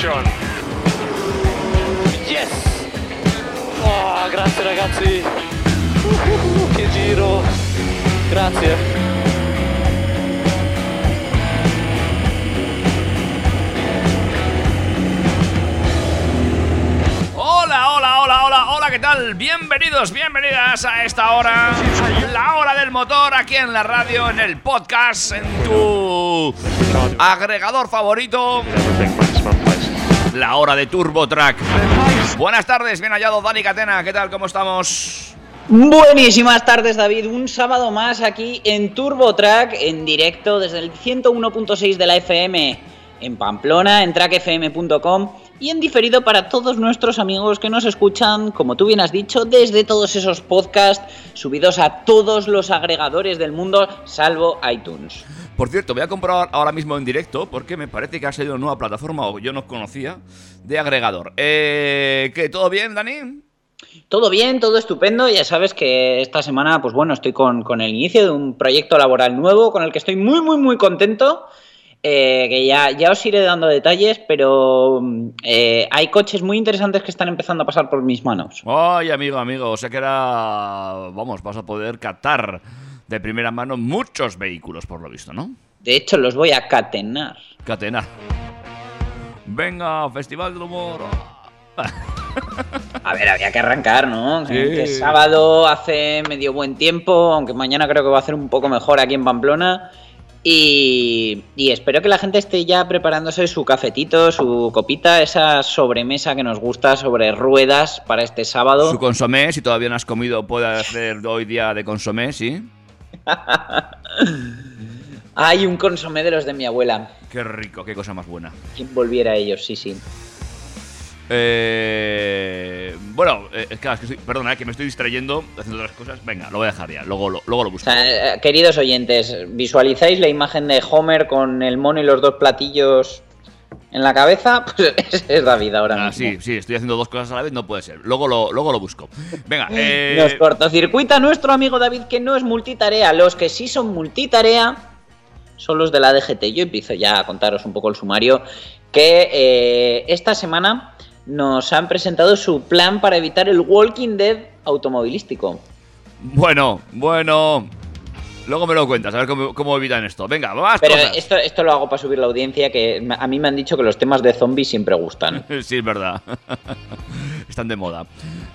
Position. Yes! Oh, grazie ragazzi! Uh, che giro! Grazie! ¿qué tal? Bienvenidos, bienvenidas a esta hora, la hora del motor aquí en la radio, en el podcast, en tu agregador favorito. La hora de Turbo Track. Buenas tardes, bien hallado Dani Catena, ¿qué tal? ¿Cómo estamos? Buenísimas tardes David, un sábado más aquí en Turbo Track en directo desde el 101.6 de la FM en Pamplona, en trackfm.com y en diferido para todos nuestros amigos que nos escuchan, como tú bien has dicho, desde todos esos podcasts subidos a todos los agregadores del mundo, salvo iTunes. Por cierto, voy a comprobar ahora mismo en directo porque me parece que ha salido una nueva plataforma o yo no conocía de agregador. Eh, ¿Qué? ¿Todo bien, Dani? Todo bien, todo estupendo. Ya sabes que esta semana, pues bueno, estoy con, con el inicio de un proyecto laboral nuevo con el que estoy muy, muy, muy contento. eh, que ya, ya os iré dando detalles, pero mm, eh, hay coches muy interesantes que están empezando a pasar por mis manos. Ay, amigo, amigo, o sea que era... Vamos, vas a poder captar de primera mano muchos vehículos, por lo visto, ¿no? De hecho, los voy a catenar. Catena. Venga, Festival del Humor. A ver, había que arrancar, ¿no? Sí. Que sábado hace medio buen tiempo, aunque mañana creo que va a hacer un poco mejor aquí en Pamplona. Y, y espero que la gente esté ya preparándose su cafetito, su copita, esa sobremesa que nos gusta sobre ruedas para este sábado. Su consomé, si todavía no has comido, puede hacer hoy día de consomé, ¿sí? Hay un consomé de los de mi abuela. Qué rico, qué cosa más buena. Quien volviera a ellos, sí, sí. Eh, bueno, eh, es que, es que estoy- perdona, eh, que me estoy distrayendo haciendo otras cosas. Venga, lo voy a dejar ya, luego lo, luego lo O busco. sea, eh, queridos oyentes, ¿visualizáis la imagen de Homer con el mono y los dos platillos en la cabeza? Pues es David ahora Ah, mismo. sí, sí, estoy haciendo dos cosas a la vez, no puede ser. Luego lo, luego lo busco. Venga, eh, Nos cortocircuita nuestro amigo David que no es multitarea. Los que sí son multitarea son los de la DGT. Yo empiezo ya a contaros un poco el sumario. Que eh, esta semana nos han presentado su plan para evitar el Walking Dead automovilístico. bueno, bueno. Luego me lo cuentas, a ver cómo, cómo evitan esto. Venga, más Pero cosas. esto, esto lo hago para subir la audiencia, que a mí me han dicho que los temas de zombies siempre gustan. Sí, es verdad. Están de moda.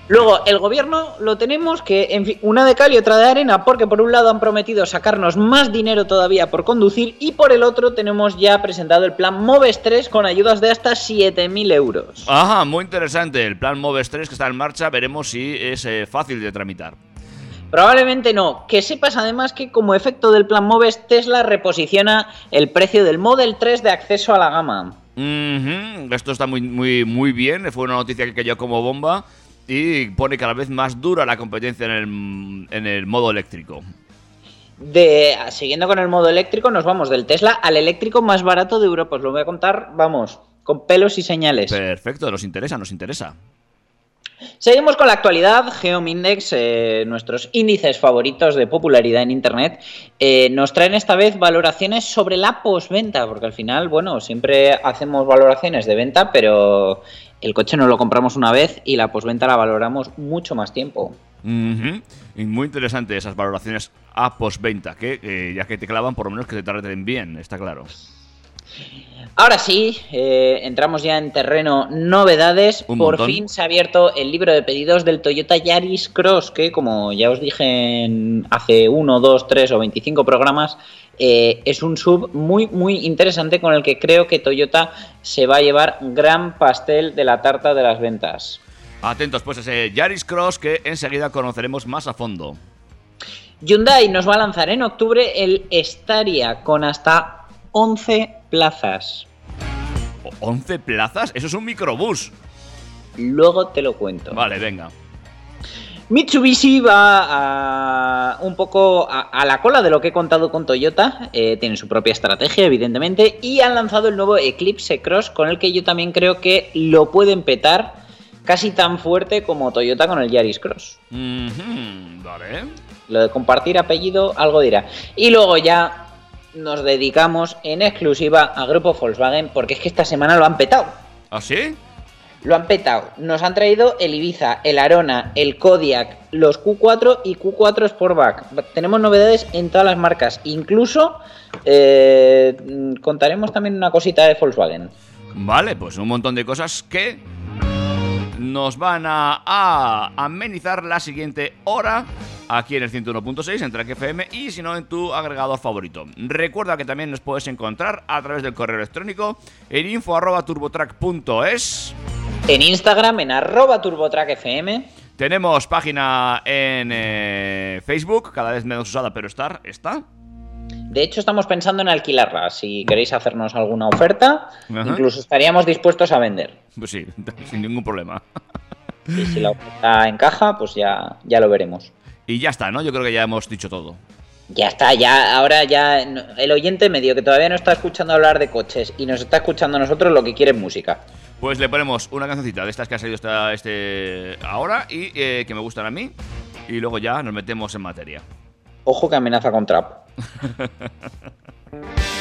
Luego, el gobierno lo tenemos que, en fin, una de cal y otra de arena, porque por un lado han prometido sacarnos más dinero todavía por conducir y por el otro tenemos ya presentado el plan Moves 3 con ayudas de hasta 7.000 euros. Ajá, muy interesante. El plan Moves 3 que está en marcha, veremos si es eh, fácil de tramitar. Probablemente no. Que sepas además que como efecto del plan Moves, Tesla reposiciona el precio del Model 3 de acceso a la gama. Esto está muy, muy, muy bien. Fue una noticia que cayó como bomba y pone cada vez más dura la competencia en el, en el modo eléctrico. De, siguiendo con el modo eléctrico, nos vamos del Tesla al eléctrico más barato de Europa. Os lo voy a contar, vamos, con pelos y señales. Perfecto, nos interesa, nos interesa. Seguimos con la actualidad. Geomindex, eh, nuestros índices favoritos de popularidad en Internet, eh, nos traen esta vez valoraciones sobre la posventa, porque al final, bueno, siempre hacemos valoraciones de venta, pero el coche no lo compramos una vez y la posventa la valoramos mucho más tiempo. Y muy interesante esas valoraciones a postventa, que eh, ya que te clavan, por lo menos que te traten bien, está claro. Ahora sí, eh, entramos ya en terreno novedades. Un Por montón. fin se ha abierto el libro de pedidos del Toyota Yaris Cross, que como ya os dije en hace uno, dos, tres o 25 programas, eh, es un sub muy, muy interesante con el que creo que Toyota se va a llevar gran pastel de la tarta de las ventas. Atentos pues a ese Yaris Cross que enseguida conoceremos más a fondo. Hyundai nos va a lanzar en octubre el Staria con hasta 11 plazas. ¿O- ¿11 plazas? Eso es un microbús. Luego te lo cuento. Vale, venga. Mitsubishi va a, un poco a, a la cola de lo que he contado con Toyota. eh, tiene su propia estrategia, evidentemente. Y han lanzado el nuevo Eclipse Cross, con el que yo también creo que lo pueden petar casi tan fuerte como Toyota con el Yaris Cross. Vale. Lo de compartir apellido, algo dirá. Y luego ya nos dedicamos en exclusiva a Grupo Volkswagen, porque es que esta semana lo han petado. ¿Ah, sí? Lo han petado. Nos han traído el Ibiza, el Arona, el Kodiak, los Q4 y Q4 Sportback. Tenemos novedades en todas las marcas. Incluso eh, contaremos también una cosita de Volkswagen. Vale, pues un montón de cosas que nos van a, a amenizar la siguiente hora aquí en el 101.6 en Track FM y si no en tu agregador favorito. Recuerda que también nos puedes encontrar a través del correo electrónico en info@turbotrack.es. En Instagram, en arroba TurboTrackFM. Tenemos página en eh, Facebook, cada vez menos usada, pero estar, está. De hecho, estamos pensando en alquilarla. Si queréis hacernos alguna oferta, Ajá. incluso estaríamos dispuestos a vender. Pues sí, sin ningún problema. Y si la oferta encaja, pues ya, ya lo veremos. Y ya está, ¿no? Yo creo que ya hemos dicho todo. Ya está, ya, ahora ya el oyente medio que todavía no está escuchando hablar de coches y nos está escuchando a nosotros lo que quiere es música. Pues le ponemos una cancioncita de estas que ha salido esta, este ahora y eh, que me gustan a mí. Y luego ya nos metemos en materia. Ojo que amenaza con trap. Ha ha ha ha.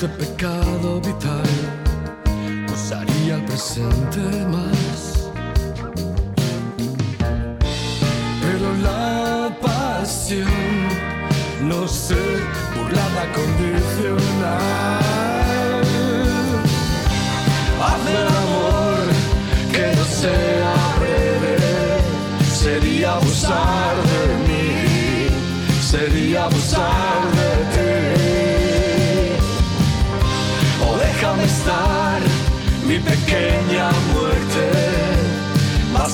Dulce pecado vital usaría el presente más. Pero la pasión no sé burlada condicional. Hacer amor que no sea breve sería abusar de mí, sería abusar de ti.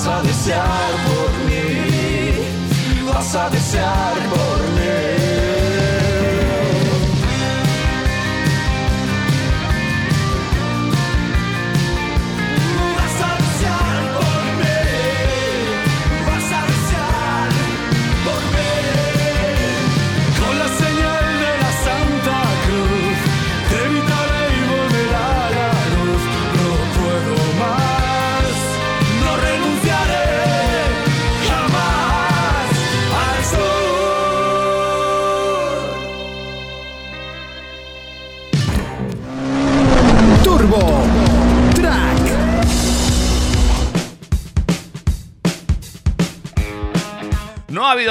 Vas a desear por mí, vas a desear por mí.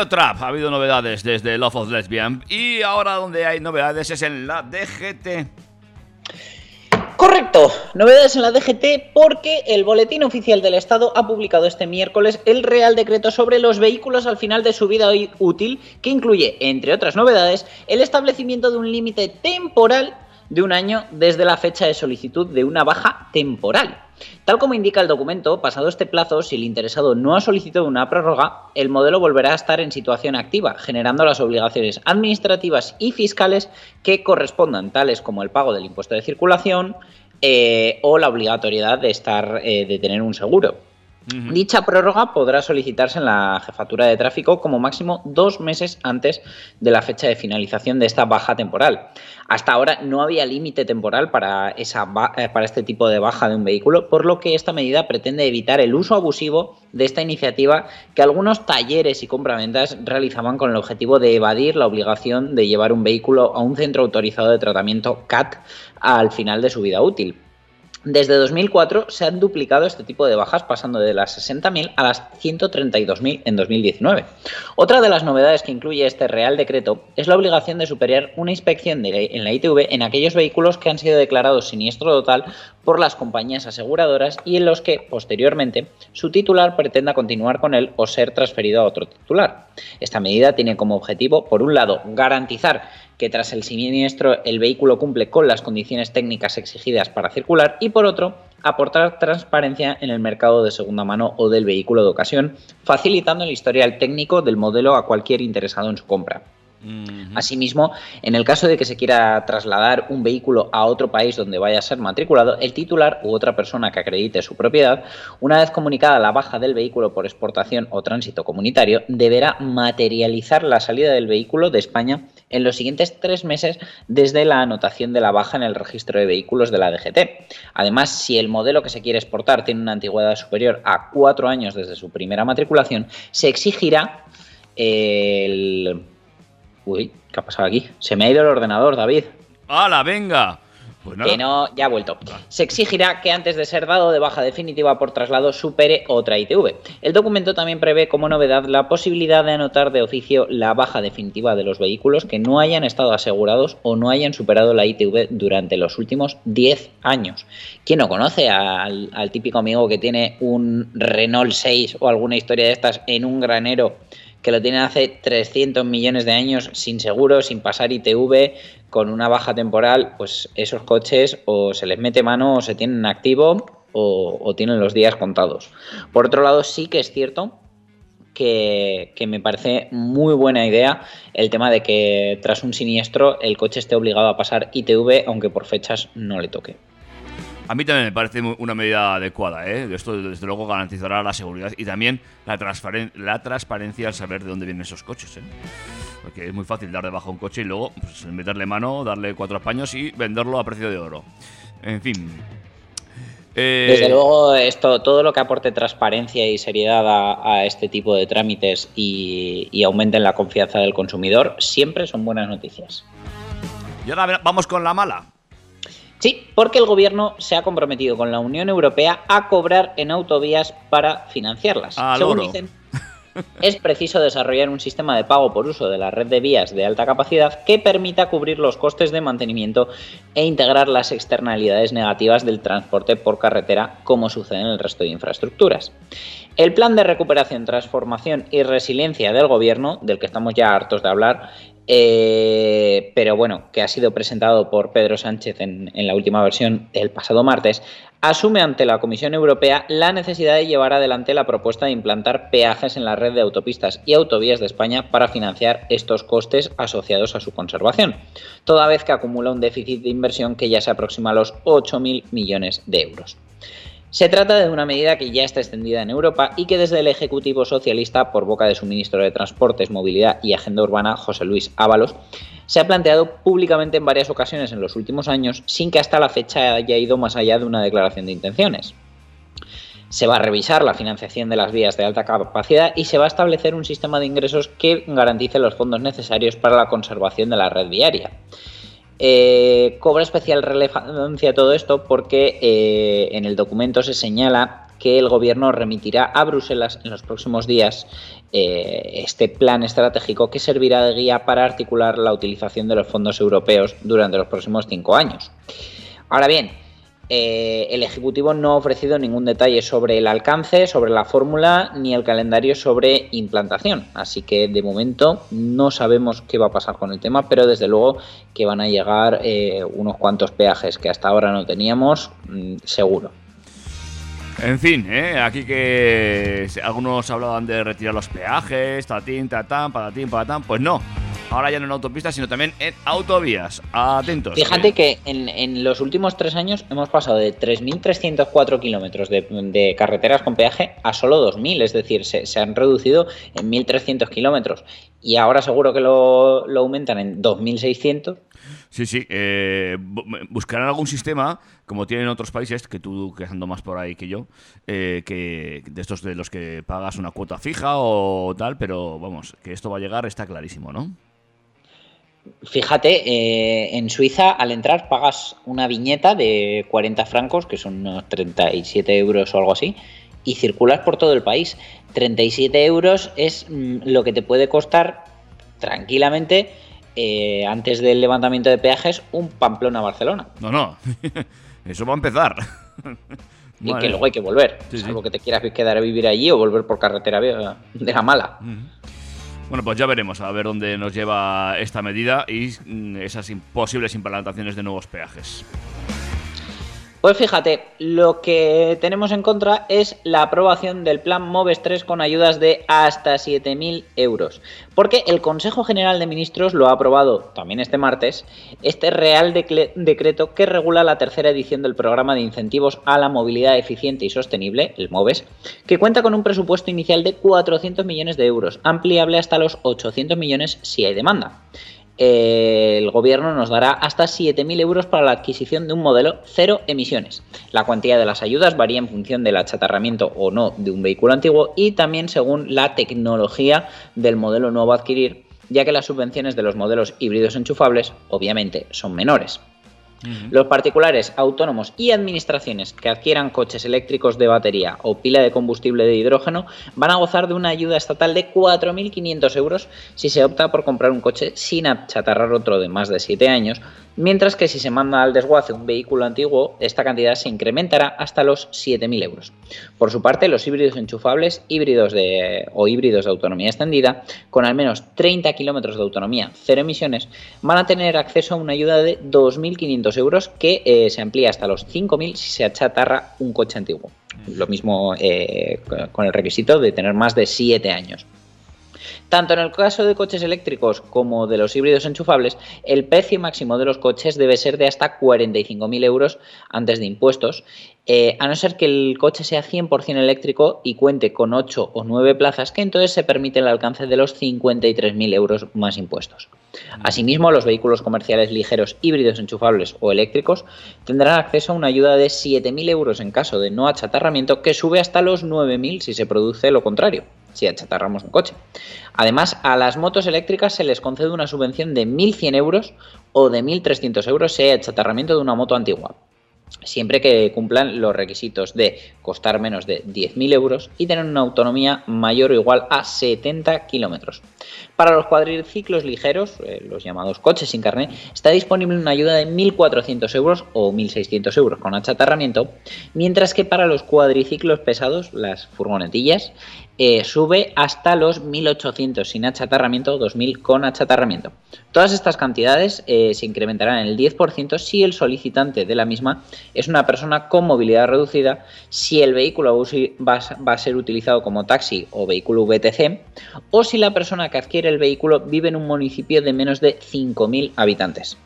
Trap, ha habido novedades desde Love of Lesbian. Y ahora donde hay novedades es en la DGT. Correcto, novedades en la DGT porque el Boletín Oficial del Estado ha publicado este miércoles el Real Decreto sobre los vehículos al final de su vida útil, que incluye, entre otras novedades, el establecimiento de un límite temporal de un año desde la fecha de solicitud de una baja temporal. Tal como indica el documento, pasado este plazo, si el interesado no ha solicitado una prórroga, el modelo volverá a estar en situación activa, generando las obligaciones administrativas y fiscales que correspondan, tales como el pago del impuesto de circulación eh, o la obligatoriedad de, estar, eh, de tener un seguro. Dicha prórroga podrá solicitarse en la jefatura de tráfico como máximo dos meses antes de la fecha de finalización de esta baja temporal. Hasta ahora no había límite temporal eh, para este tipo de baja de un vehículo, por lo que esta medida pretende evitar el uso abusivo de esta iniciativa que algunos talleres y compraventas realizaban con el objetivo de evadir la obligación de llevar un vehículo a un centro autorizado de tratamiento CAT al final de su vida útil. Desde 2004 se han duplicado este tipo de bajas pasando de las 60.000 a las 132.000 en 2019. Otra de las novedades que incluye este Real Decreto es la obligación de superar una inspección de en la ITV en aquellos vehículos que han sido declarados siniestro total por las compañías aseguradoras y en los que, posteriormente, su titular pretenda continuar con él o ser transferido a otro titular. Esta medida tiene como objetivo, por un lado, garantizar que tras el siniestro el vehículo cumple con las condiciones técnicas exigidas para circular y por otro, aportar transparencia en el mercado de segunda mano o del vehículo de ocasión, facilitando el historial técnico del modelo a cualquier interesado en su compra. Asimismo, en el caso de que se quiera trasladar un vehículo a otro país donde vaya a ser matriculado, el titular u otra persona que acredite su propiedad, una vez comunicada la baja del vehículo por exportación o tránsito comunitario, deberá materializar la salida del vehículo de España en los siguientes tres meses desde la anotación de la baja en el registro de vehículos de la DGT. Además, si el modelo que se quiere exportar tiene una antigüedad superior a cuatro años desde su primera matriculación, se exigirá el... Uy, ¿qué ha pasado aquí? Se me ha ido el ordenador, David. ¡Hala, venga! Pues nada. Que no, ya ha vuelto. Se exigirá que antes de ser dado de baja definitiva por traslado supere otra ITV. El documento también prevé como novedad la posibilidad de anotar de oficio la baja definitiva de los vehículos que no hayan estado asegurados o no hayan superado la ITV durante los últimos 10 años. ¿Quién no conoce al, al típico amigo que tiene un Renault 6 o alguna historia de estas en un granero? Que lo tienen hace 300 millones de años sin seguro, sin pasar ITV, con una baja temporal, pues esos coches o se les mete mano o se tienen en activo o, tienen los días contados. Por otro lado, sí que es cierto que, me parece muy buena idea el tema de que tras un siniestro el coche esté obligado a pasar ITV, aunque por fechas no le toque. A mí también me parece una medida adecuada, ¿eh? Esto desde luego garantizará la seguridad y también la, transferen- la transparencia al saber de dónde vienen esos coches, ¿eh? Porque es muy fácil dar de baja un coche y luego pues, meterle mano, darle cuatro paños y venderlo a precio de oro. En fin. Eh, Desde luego, esto, todo lo que aporte transparencia y seriedad a, a este tipo de trámites y, y aumenten la confianza del consumidor siempre son buenas noticias. Y ahora vamos con la mala. Sí, porque el gobierno se ha comprometido con la Unión Europea a cobrar en autovías para financiarlas. Según dicen, es preciso desarrollar un sistema de pago por uso de la red de vías de alta capacidad que permita cubrir los costes de mantenimiento e integrar las externalidades negativas del transporte por carretera, como sucede en el resto de infraestructuras. El plan de recuperación, transformación y resiliencia del gobierno, del que estamos ya hartos de hablar, eh, pero bueno, que ha sido presentado por Pedro Sánchez en, en la última versión el pasado martes, asume ante la Comisión Europea la necesidad de llevar adelante la propuesta de implantar peajes en la red de autopistas y autovías de España para financiar estos costes asociados a su conservación, toda vez que acumula un déficit de inversión que ya se aproxima a los 8.000 millones de euros. Se trata de una medida que ya está extendida en Europa y que desde el Ejecutivo Socialista, por boca de su ministro de Transportes, Movilidad y Agenda Urbana, José Luis Ábalos, se ha planteado públicamente en varias ocasiones en los últimos años sin que hasta la fecha haya ido más allá de una declaración de intenciones. Se va a revisar la financiación de las vías de alta capacidad y se va a establecer un sistema de ingresos que garantice los fondos necesarios para la conservación de la red viaria. Eh, cobra especial relevancia todo esto porque eh, en el documento se señala que el gobierno remitirá a Bruselas en los próximos días eh, este plan estratégico que servirá de guía para articular la utilización de los fondos europeos durante los próximos cinco años. Ahora bien, eh, el Ejecutivo no ha ofrecido ningún detalle sobre el alcance, sobre la fórmula, ni el calendario sobre implantación. Así que de momento no sabemos qué va a pasar con el tema, pero desde luego que van a llegar eh, unos cuantos peajes que hasta ahora no teníamos, mm, seguro. En fin, ¿eh? aquí que algunos hablaban de retirar los peajes, tatín, tatán, patatín, patatán. Pues no. Ahora ya no en autopistas, sino también en autovías. Atentos. Fíjate que en, en los últimos tres años hemos pasado de 3.304 kilómetros de, de carreteras con peaje a solo 2.000, es decir, se, se han reducido en 1.300 kilómetros y ahora seguro que lo, lo aumentan en 2.600. Sí, sí. eh, bu- buscarán algún sistema, como tienen otros países, que tú que ando más por ahí que yo, eh, que de estos de los que pagas una cuota fija o tal, pero vamos, que esto va a llegar está clarísimo, ¿no? Fíjate, eh, en Suiza al entrar pagas una viñeta de 40 francos, que son unos 37 euros o algo así, y circulas por todo el país. 37 euros es mm, lo que te puede costar tranquilamente, eh, antes del levantamiento de peajes, un Pamplona-Barcelona. No, no. Eso va a empezar. Y Vale. que luego hay que volver, Sí, sí. salvo que te quieras quedar a vivir allí o volver por carretera de la mala. Bueno, pues ya veremos a ver dónde nos lleva esta medida y mm, esas posibles implantaciones de nuevos peajes. Pues fíjate, lo que tenemos en contra es la aprobación del plan MOVES 3 con ayudas de hasta 7.000 euros. Porque el Consejo General de Ministros lo ha aprobado también este martes, este Real Decreto que regula la tercera edición del programa de incentivos a la movilidad eficiente y sostenible, el MOVES, que cuenta con un presupuesto inicial de 400 millones de euros, ampliable hasta los 800 millones si hay demanda el gobierno nos dará hasta 7.000 euros para la adquisición de un modelo cero emisiones. La cuantía de las ayudas varía en función del achatarramiento o no de un vehículo antiguo y también según la tecnología del modelo nuevo a adquirir, ya que las subvenciones de los modelos híbridos enchufables obviamente son menores. Los particulares, autónomos y administraciones que adquieran coches eléctricos de batería o pila de combustible de hidrógeno van a gozar de una ayuda estatal de 4.500 euros si se opta por comprar un coche sin achatarrar otro de más de 7 años, mientras que si se manda al desguace un vehículo antiguo, esta cantidad se incrementará hasta los 7.000 euros. Por su parte, los híbridos enchufables, híbridos de, o híbridos de autonomía extendida, con al menos 30 kilómetros de autonomía, cero emisiones, van a tener acceso a una ayuda de 2.500 euros que eh, se amplía hasta los 5.000 si se achatarra un coche antiguo. Lo mismo eh, con el requisito de tener más de 7 años. Tanto en el caso de coches eléctricos como de los híbridos enchufables, el precio máximo de los coches debe ser de hasta 45.000 euros antes de impuestos, eh, a no ser que el coche sea 100% eléctrico y cuente con 8 o 9 plazas, que entonces se permite el alcance de los 53.000 euros más impuestos. Asimismo, los vehículos comerciales ligeros híbridos enchufables o eléctricos tendrán acceso a una ayuda de 7.000 euros en caso de no achatarramiento, que sube hasta los 9.000 si se produce lo contrario, si achatarramos un coche. Además, a las motos eléctricas se les concede una subvención de 1.100 euros o de 1.300 euros si hay achatarramiento de una moto antigua siempre que cumplan los requisitos de costar menos de 10.000 euros y tener una autonomía mayor o igual a 70 kilómetros. Para los cuadriciclos ligeros, eh, los llamados coches sin carnet, está disponible una ayuda de 1.400 euros o 1.600 euros con achatarramiento, mientras que para los cuadriciclos pesados, las furgonetillas, eh, sube hasta los 1.800 sin achatarramiento o 2.000 con achatarramiento. Todas estas cantidades eh, se incrementarán en el 10% si el solicitante de la misma es una persona con movilidad reducida, si el vehículo va a ser utilizado como taxi o vehículo VTC, o si la persona que adquiere el vehículo vive en un municipio de menos de 5.000 habitantes.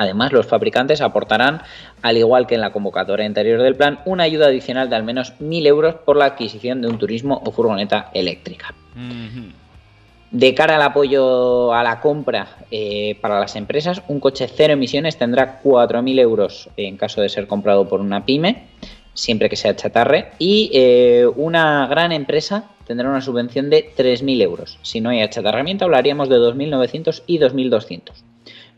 Además, los fabricantes aportarán, al igual que en la convocatoria anterior del plan, una ayuda adicional de al menos 1.000 euros por la adquisición de un turismo o furgoneta eléctrica. De cara al apoyo a la compra eh, para las empresas, un coche cero emisiones tendrá 4.000 euros en caso de ser comprado por una pyme, siempre que sea chatarre, y eh, una gran empresa tendrá una subvención de 3.000 euros. Si no hay achatarramiento, hablaríamos de 2.900 y 2.200.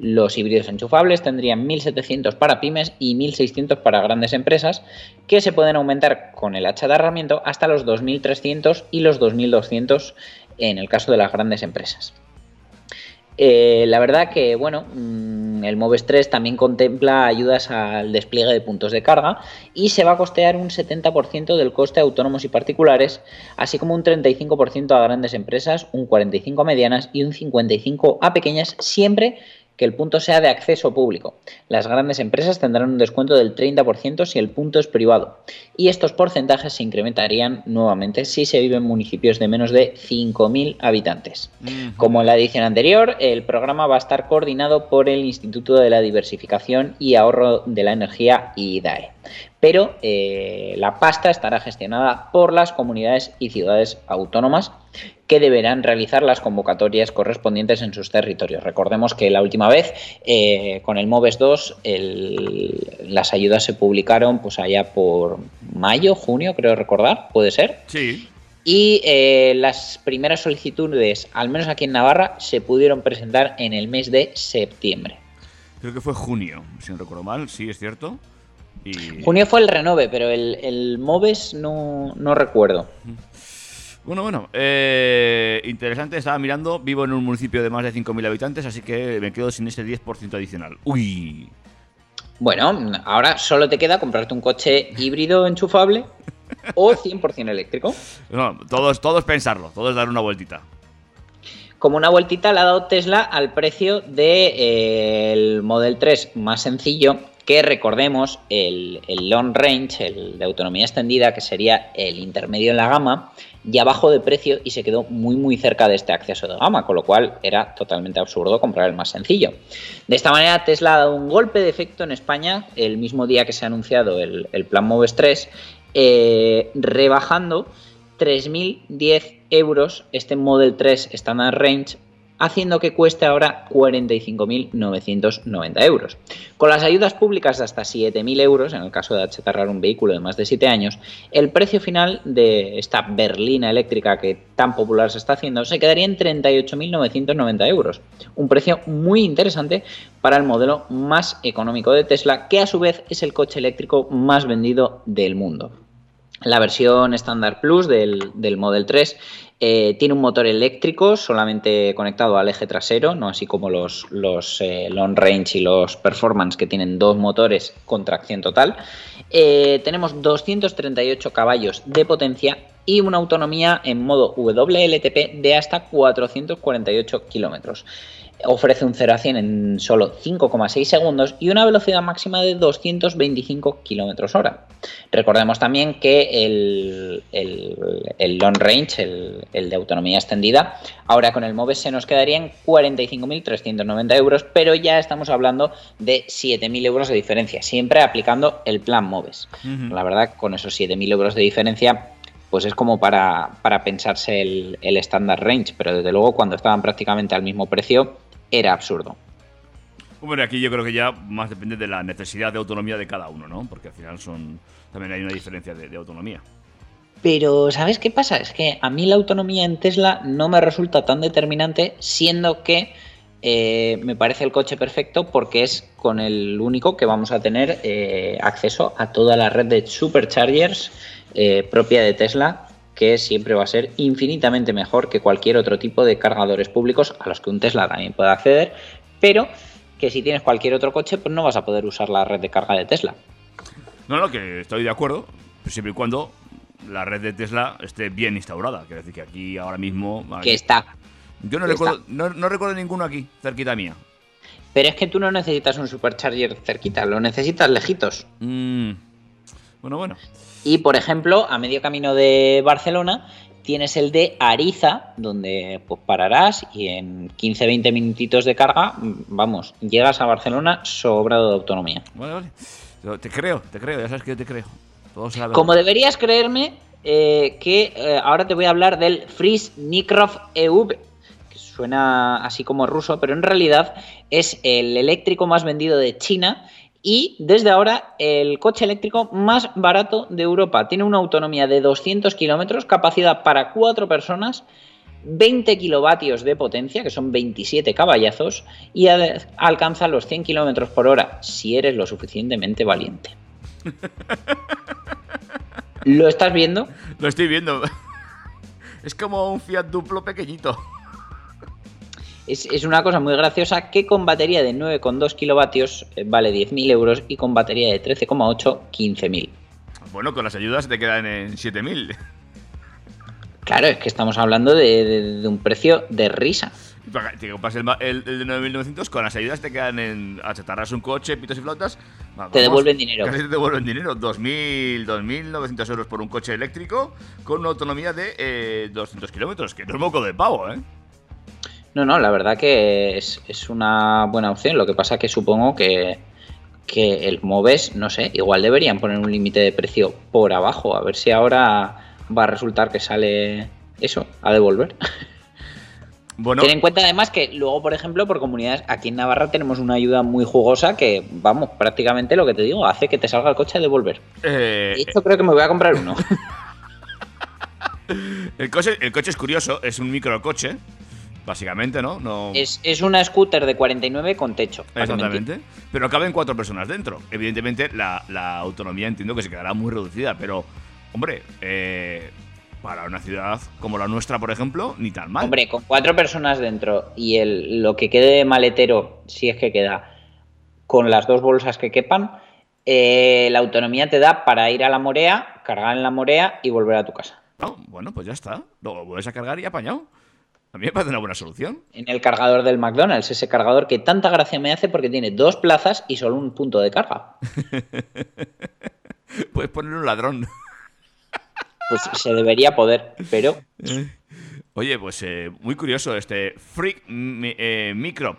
Los híbridos enchufables tendrían 1.700 para pymes y 1.600 para grandes empresas, que se pueden aumentar con el achatarramiento hasta los 2.300 y los 2.200 en el caso de las grandes empresas. Eh, la verdad que, bueno, mm, el Moves 3 también contempla ayudas al despliegue de puntos de carga y se va a costear un 70% del coste a autónomos y particulares, así como un 35% a grandes empresas, un 45% a medianas y un 55% a pequeñas, siempre que el punto sea de acceso público. Las grandes empresas tendrán un descuento del 30% si el punto es privado y estos porcentajes se incrementarían nuevamente si se vive en municipios de menos de 5.000 habitantes. Como en la edición anterior, el programa va a estar coordinado por el Instituto de la Diversificación y Ahorro de la Energía IDAE pero eh, la pasta estará gestionada por las comunidades y ciudades autónomas que deberán realizar las convocatorias correspondientes en sus territorios. Recordemos que la última vez, eh, con el MOVES 2, las ayudas se publicaron pues allá por mayo, junio, creo recordar, ¿puede ser? Sí. Y eh, las primeras solicitudes, al menos aquí en Navarra, se pudieron presentar en el mes de septiembre. Creo que fue junio, si no recuerdo mal, sí, es cierto. Junio fue el renove, pero el, el Moves no, no recuerdo. Bueno, bueno, eh, interesante, estaba mirando, vivo en un municipio de más de 5.000 habitantes, así que me quedo sin ese 10% adicional. Uy. Bueno, ahora solo te queda comprarte un coche híbrido enchufable o 100% eléctrico. No, todos, todos pensarlo, todos dar una vueltita. Como una vueltita le ha dado Tesla al precio del de, eh, Model 3 más sencillo, que recordemos el, el, long range, el de autonomía extendida, que sería el intermedio en la gama, ya bajó de precio y se quedó muy muy cerca de este acceso de gama, con lo cual era totalmente absurdo comprar el más sencillo. De esta manera Tesla ha dado un golpe de efecto en España el mismo día que se ha anunciado el, el plan Moves 3, eh, rebajando 3.010 euros este Model 3 Standard Range haciendo que cueste ahora 45.990 euros. Con las ayudas públicas de hasta 7.000 euros, en el caso de achatarrar un vehículo de más de 7 años, el precio final de esta berlina eléctrica que tan popular se está haciendo se quedaría en 38.990 euros. Un precio muy interesante para el modelo más económico de Tesla, que a su vez es el coche eléctrico más vendido del mundo. La versión Standard Plus del, del Model 3 eh, tiene un motor eléctrico solamente conectado al eje trasero, no así como los, los eh, long range y los performance que tienen dos motores con tracción total. Eh, tenemos 238 caballos de potencia y una autonomía en modo WLTP de hasta 448 kilómetros. Ofrece un 0 a 100 en solo 5,6 segundos y una velocidad máxima de 225 km hora. Recordemos también que el, el- el long range, el, el de autonomía extendida, ahora con el MOVES se nos quedaría en 45.390 euros, pero ya estamos hablando de 7.000 euros de diferencia, siempre aplicando el plan MOVES. La verdad, con esos 7.000 euros de diferencia, pues es como para, para pensarse el, el standard range, pero desde luego cuando estaban prácticamente al mismo precio era absurdo. Hombre, aquí yo creo que ya más depende de la necesidad de autonomía de cada uno, ¿no? Porque al final son también hay una diferencia de, de autonomía. Pero ¿sabes qué pasa? Es que a mí la autonomía en Tesla no me resulta tan determinante, siendo que eh, me parece el coche perfecto porque es con el único que vamos a tener eh, acceso a toda la red de superchargers eh, propia de Tesla, que siempre va a ser infinitamente mejor que cualquier otro tipo de cargadores públicos a los que un Tesla también puede acceder, pero que si tienes cualquier otro coche, pues no vas a poder usar la red de carga de Tesla. No, no, que estoy de acuerdo, siempre y cuando la red de Tesla esté bien instaurada. Quiero decir que aquí ahora mismo... Que está. Yo no recuerdo, no, no recuerdo ninguno aquí, cerquita mía. Pero es que tú no necesitas un supercharger cerquita, lo necesitas lejitos. Mm, Bueno, bueno. Y por ejemplo, a medio camino de Barcelona tienes el de Ariza, donde pues pararás y en 15-20 minutitos de carga, mm, vamos, llegas a Barcelona sobrado de autonomía. Vale, vale. Yo Te creo, te creo, ya sabes que yo te creo. Como deberías creerme, eh, que eh, ahora te voy a hablar del Freeze Nikrov EV, que suena así como ruso, pero en realidad es el eléctrico más vendido de China y desde ahora el coche eléctrico más barato de Europa. Tiene una autonomía de 200 kilómetros, capacidad para cuatro personas. 20 kilovatios de potencia, que son 27 caballazos, y alcanza los 100 kilómetros por hora si eres lo suficientemente valiente. ¿Lo estás viendo? Lo estoy viendo. Es como un Fiat Duplo pequeñito. Es, es una cosa muy graciosa que con batería de 9,2 kilovatios eh, vale 10.000 euros y con batería de 13,8 15.000. Bueno, con las ayudas te quedan en 7000. Claro, es que estamos hablando de, de- de un precio de risa. Te compras el, el- el de 9900, con las ayudas te quedan en. Achatarras un coche, pitos y flautas. va, Te devuelven dinero. Casi te devuelven dinero. 2.000, 2.900 euros por un coche eléctrico con una autonomía de eh, 200 kilómetros, que no es moco de pavo, ¿eh? No, no, la verdad que es, es una buena opción. Lo que pasa que supongo que, que el Moves, no sé, igual deberían poner un límite de precio por abajo. A ver si ahora va a resultar que sale eso, a devolver. Bueno, Ten en cuenta además que luego, por ejemplo, por comunidades, aquí en Navarra tenemos una ayuda muy jugosa que, vamos, prácticamente lo que te digo, hace que te salga el coche a devolver. eh, De hecho, creo que me voy a comprar uno. el, coche, el coche es curioso, es un microcoche, básicamente, ¿no? no es, es una scooter de 49 con techo. Exactamente. Pero caben cuatro personas dentro. Evidentemente, la, la autonomía entiendo que se quedará muy reducida, pero, hombre, eh, para una ciudad como la nuestra, por ejemplo, ni tan mal. Hombre, con cuatro personas dentro y el, lo que quede de maletero, si es que queda, con las dos bolsas que quepan, eh, la autonomía te da para ir a la morea, cargar en la morea y volver a tu casa. No, bueno, pues ya está. Lo vuelves a cargar y apañado. A mí me parece una buena solución. En el cargador del McDonald's, ese cargador que tanta gracia me hace porque tiene dos plazas y solo un punto de carga. Puedes poner un ladrón. Pues se debería poder, pero Oye, pues eh, muy curioso este Freak eh, Microp.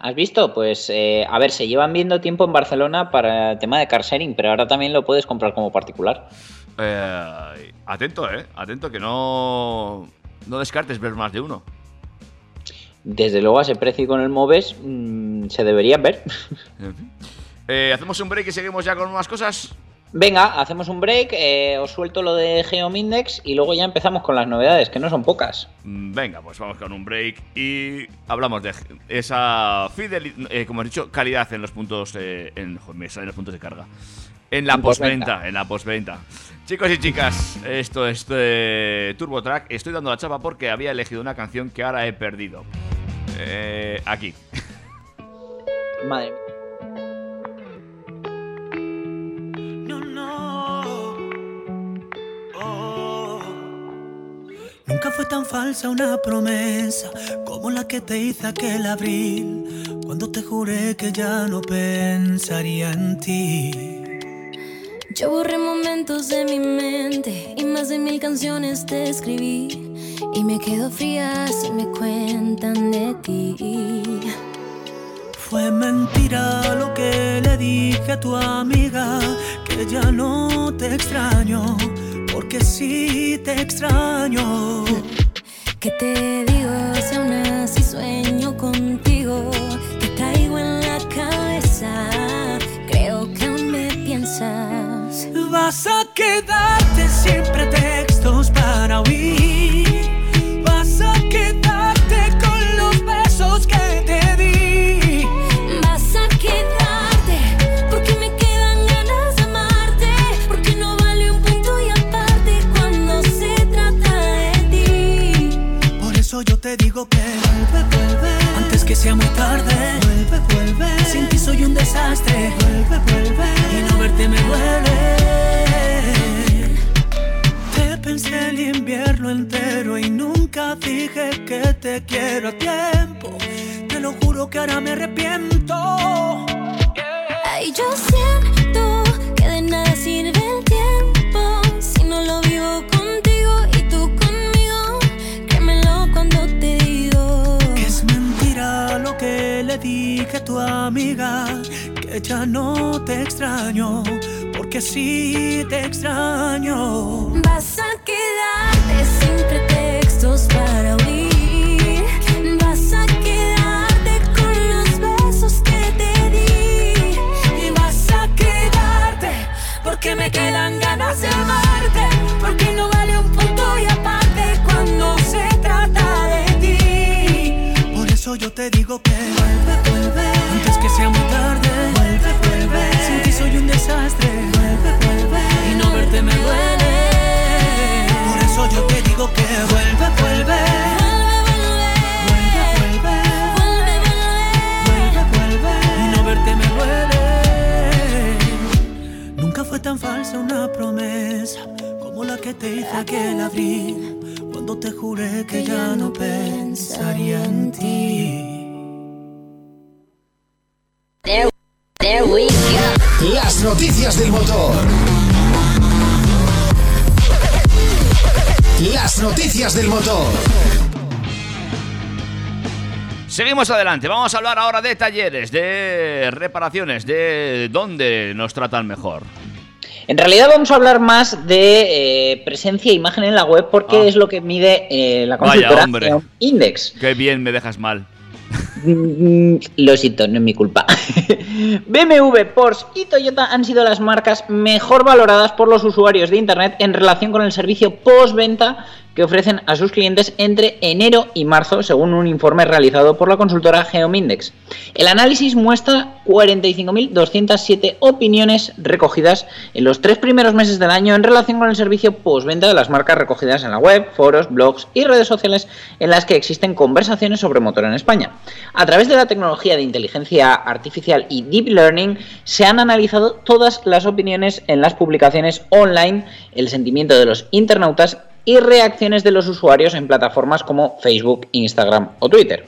¿Has visto? Pues eh, a ver, se llevan viendo tiempo en Barcelona para el tema de car sharing, pero ahora también lo puedes comprar como particular. Eh, atento, eh. Atento que no. No descartes ver más de uno. Desde luego a ese precio y con el Moves mm, se debería ver. Eh, Hacemos un break y seguimos ya con más cosas. Venga, hacemos un break, eh, os suelto lo de Geomindex y luego ya empezamos con las novedades, que no son pocas. Mm, Venga, pues vamos con un break y hablamos de esa fidelidad, como he dicho, calidad en los puntos, eh, en, joder, me salen los puntos de carga. En la postventa. postventa, en la postventa. Chicos y chicas, esto es eh, Turbo Track. Estoy dando la chapa porque había elegido una canción que ahora he perdido. Eh, aquí. Madre mía. No, no. Oh. Nunca fue tan falsa una promesa como la que te hice aquel abril, cuando te juré que ya no pensaría en ti. Yo borré momentos de mi mente y más de mil canciones te escribí y me quedo fría si me cuentan de ti. Fue mentira lo que le dije a tu amiga, que ya no te extraño, porque sí te extraño. ¿Qué te digo si aún así sueño contigo? Te traigo en la cabeza, creo que aún me piensas. Vas a quedarte sin pretextos para huir. Vas a quedarte con los besos que te di. Vas a quedarte porque me quedan ganas de amarte, porque no vale un punto y aparte cuando se trata de ti. Por eso yo te digo que vuelve, vuelve. Antes que sea muy tarde, vuelve, vuelve. Soy un desastre, vuelve, vuelve. Y no verte me duele. Te pensé el invierno entero y nunca dije que te quiero a tiempo. Te lo juro que ahora me arrepiento. Ay, yo siento que de nada sirve dije a tu amiga, que ya no te extraño, porque sí te extraño. Vas a quedarte sin pretextos para huir. Vas a quedarte con los besos que te di. Y vas a quedarte, porque me quedan ganas de amarte, porque no eso yo te digo que vuelve, vuelve, antes que sea muy tarde, vuelve, vuelve. Sin ti soy un desastre, vuelve, vuelve, y no verte me duele. Por eso yo te digo que vuelve, vuelve. Vuelve, vuelve. Vuelve, vuelve. Y no verte me duele. Nunca fue tan falsa una promesa como la que te hice aquel abril, cuando te juré que ya no pensaría en ti. Las noticias del motor. Las noticias del motor. Seguimos adelante, vamos a hablar ahora de talleres, de reparaciones, de dónde nos tratan mejor. En realidad vamos a hablar más de eh, presencia e imagen en la web porque Ah. es lo que mide eh, la consultora Index. Qué bien me dejas mal. Mm, Lo siento, no es mi culpa. BMW, Porsche y Toyota han sido las marcas mejor valoradas por los usuarios de Internet en relación con el servicio postventa que ofrecen a sus clientes entre enero y marzo, según un informe realizado por la consultora Geomindex. El análisis muestra 45.207 opiniones recogidas en los tres primeros meses del año en relación con el servicio postventa de las marcas recogidas en la web, foros, blogs y redes sociales en las que existen conversaciones sobre motor en España. A través de la tecnología de inteligencia artificial y deep learning se han analizado todas las opiniones en las publicaciones online, el sentimiento de los internautas y reacciones de los usuarios en plataformas como Facebook, Instagram o Twitter.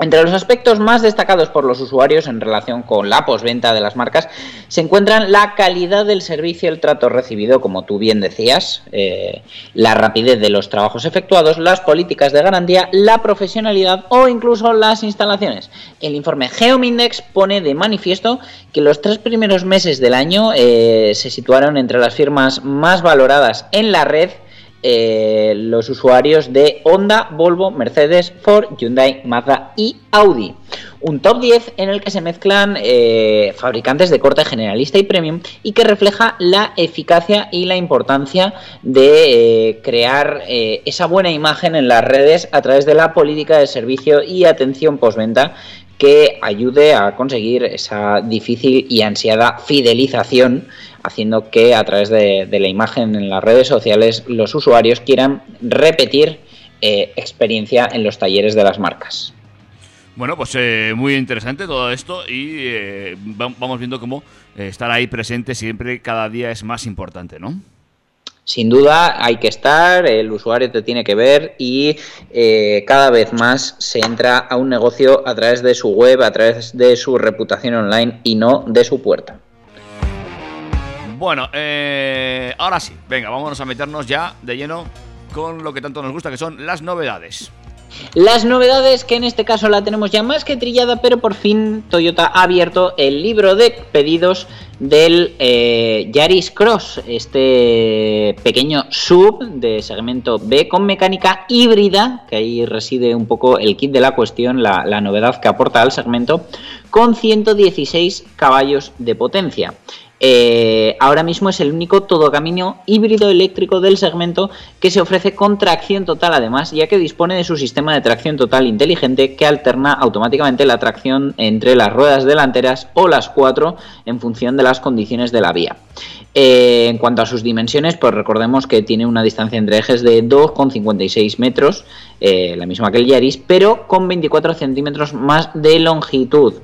Entre los aspectos más destacados por los usuarios en relación con la posventa de las marcas se encuentran la calidad del servicio, el trato recibido, como tú bien decías, eh, la rapidez de los trabajos efectuados, las políticas de garantía, la profesionalidad o incluso las instalaciones. El informe Geomindex pone de manifiesto que los tres primeros meses del año eh, se situaron entre las firmas más valoradas en la red eh, los usuarios de Honda, Volvo, Mercedes, Ford, Hyundai, Mazda y Audi. Un top 10 en el que se mezclan eh, fabricantes de corte generalista y premium y que refleja la eficacia y la importancia de eh, crear eh, esa buena imagen en las redes a través de la política de servicio y atención postventa que ayude a conseguir esa difícil y ansiada fidelización haciendo que a través de, de la imagen en las redes sociales los usuarios quieran repetir eh, experiencia en los talleres de las marcas. Bueno, pues eh, muy interesante todo esto y eh, va- vamos viendo cómo estar ahí presente siempre cada día es más importante, ¿no? Sin duda hay que estar, el usuario te tiene que ver y eh, cada vez más se entra a un negocio a través de su web, a través de su reputación online y no de su puerta. Bueno, eh, ahora sí, venga, vámonos a meternos ya de lleno con lo que tanto nos gusta, que son las novedades. Las novedades, que en este caso la tenemos ya más que trillada, pero por fin Toyota ha abierto el libro de pedidos del eh, Yaris Cross, este pequeño sub de segmento B con mecánica híbrida, que ahí reside un poco el kit de la cuestión, la, la novedad que aporta al segmento, con 116 caballos de potencia. Eh, ahora mismo es el único todocamino híbrido eléctrico del segmento que se ofrece con tracción total además, ya que dispone de su sistema de tracción total inteligente que alterna automáticamente la tracción entre las ruedas delanteras o las cuatro en función de las condiciones de la vía. Eh, en cuanto a sus dimensiones, pues recordemos que tiene una distancia entre ejes de 2,56 metros, eh, la misma que el Yaris, pero con 24 centímetros más de longitud.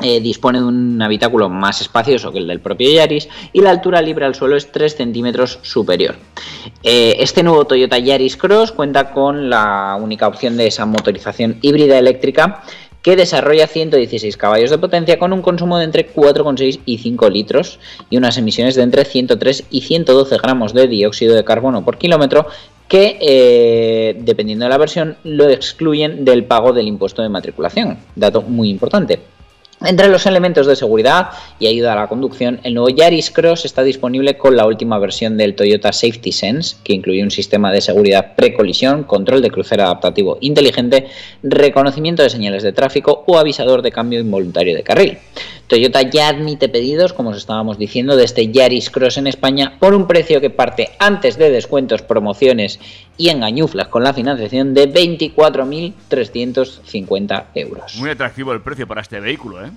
Eh, dispone de un habitáculo más espacioso que el del propio Yaris y la altura libre al suelo es 3 centímetros superior. Eh, este nuevo Toyota Yaris Cross cuenta con la única opción de esa motorización híbrida eléctrica que desarrolla 116 caballos de potencia con un consumo de entre 4,6 y 5 litros y unas emisiones de entre 103 y 112 gramos de dióxido de carbono por kilómetro que, eh, dependiendo de la versión, lo excluyen del pago del impuesto de matriculación. Dato muy importante. Entre los elementos de seguridad y ayuda a la conducción, el nuevo Yaris Cross está disponible con la última versión del Toyota Safety Sense, que incluye un sistema de seguridad precolisión, control de crucero adaptativo inteligente, reconocimiento de señales de tráfico o avisador de cambio involuntario de carril. Toyota ya admite pedidos, como os estábamos diciendo, de este Yaris Cross en España por un precio que parte antes de descuentos, promociones y engañuflas con la financiación de 24.350 euros. Muy atractivo el precio para este vehículo, ¿eh?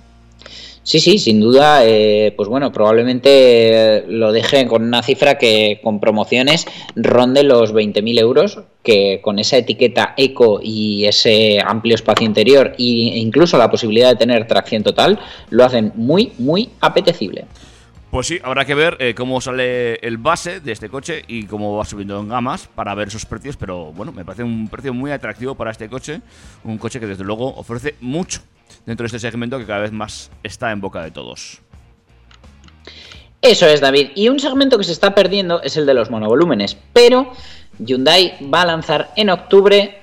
Sí, sí, sin duda, eh, pues bueno, probablemente lo deje con una cifra que con promociones ronde los 20.000 euros, que con esa etiqueta eco y ese amplio espacio interior e incluso la posibilidad de tener tracción total, lo hacen muy, muy apetecible. Pues sí, habrá que ver eh, cómo sale el base de este coche y cómo va subiendo en gamas para ver esos precios, pero bueno, me parece un precio muy atractivo para este coche, un coche que desde luego ofrece mucho dentro de este segmento que cada vez más está en boca de todos. Eso es, David. Y un segmento que se está perdiendo es el de los monovolúmenes, pero Hyundai va a lanzar en octubre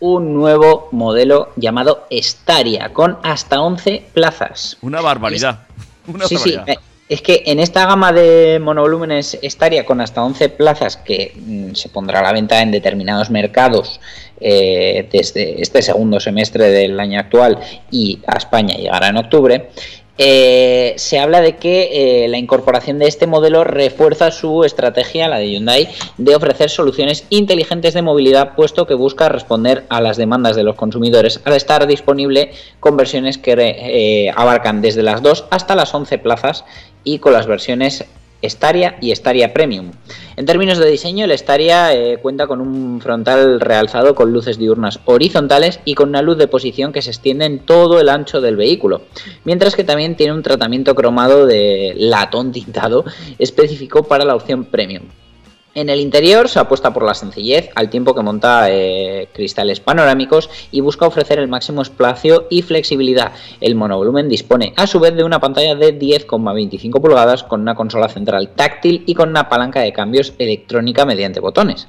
un nuevo modelo llamado Staria, con hasta 11 plazas. Una barbaridad. Una sí, barbaridad. sí. eh, Es que en esta gama de monovolúmenes Staria con hasta 11 plazas que mm, se pondrá a la venta en determinados mercados eh, desde este segundo semestre del año actual y a España llegará en octubre, eh, se habla de que eh, la incorporación de este modelo refuerza su estrategia, la de Hyundai, de ofrecer soluciones inteligentes de movilidad, puesto que busca responder a las demandas de los consumidores al estar disponible con versiones que eh, abarcan desde las 2 hasta las 11 plazas y con las versiones Staria y Staria Premium. En términos de diseño, el Staria eh, cuenta con un frontal realzado con luces diurnas horizontales y con una luz de posición que se extiende en todo el ancho del vehículo, mientras que también tiene un tratamiento cromado de latón tintado específico para la opción Premium. En el interior se apuesta por la sencillez, al tiempo que monta eh, cristales panorámicos y busca ofrecer el máximo espacio y flexibilidad. El monovolumen dispone a su vez de una pantalla de 10,25 pulgadas con una consola central táctil y con una palanca de cambios electrónica mediante botones.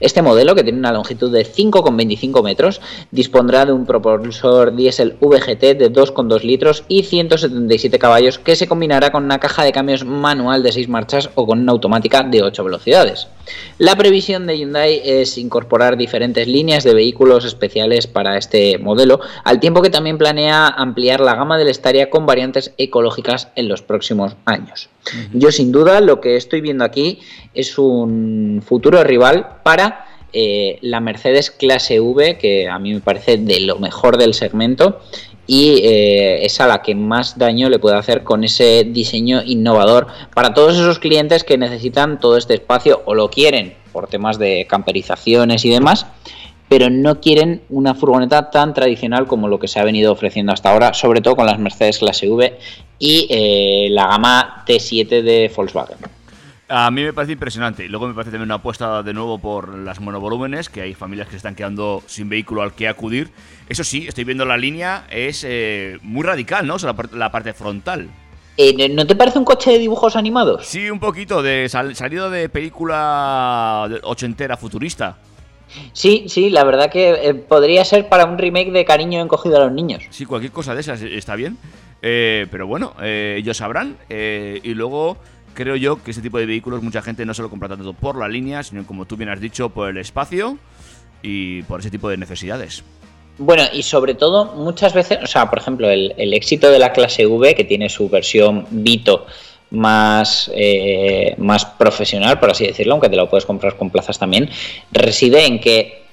Este modelo, que tiene una longitud de 5,25 metros, dispondrá de un propulsor diésel VGT de 2,2 litros y 177 caballos que se combinará con una caja de cambios manual de 6 marchas o con una automática de 8 velocidades. La previsión de Hyundai es incorporar diferentes líneas de vehículos especiales para este modelo, al tiempo que también planea ampliar la gama del Staria con variantes ecológicas en los próximos años. Yo sin duda lo que estoy viendo aquí es un futuro rival para eh, la Mercedes clase V, que a mí me parece de lo mejor del segmento y eh, es a la que más daño le puede hacer con ese diseño innovador para todos esos clientes que necesitan todo este espacio o lo quieren por temas de camperizaciones y demás, pero no quieren una furgoneta tan tradicional como lo que se ha venido ofreciendo hasta ahora, sobre todo con las Mercedes clase V y eh, la gama T7 de Volkswagen. A mí me parece impresionante. Y luego me parece también una apuesta de nuevo por las monovolúmenes, que hay familias que se están quedando sin vehículo al que acudir. Eso sí, estoy viendo la línea, es eh, muy radical, ¿no? O sea, la, par- la parte frontal. Eh, ¿No te parece un coche de dibujos animados? Sí, un poquito, de sal- salido de película ochentera futurista. Sí, sí, la verdad que eh, podría ser para un remake de Cariño encogido a los niños. Sí, cualquier cosa de esas está bien. Eh, pero bueno, ellos sabrán. y luego creo yo que este tipo de vehículos mucha gente no se lo compra tanto por la línea, sino como tú bien has dicho, por el espacio y por ese tipo de necesidades. Bueno, y sobre todo, muchas veces, o sea, por ejemplo, el, éxito de la clase V, que tiene su versión Vito más, eh, más profesional, por así decirlo, aunque te lo puedes comprar con plazas también, reside en que,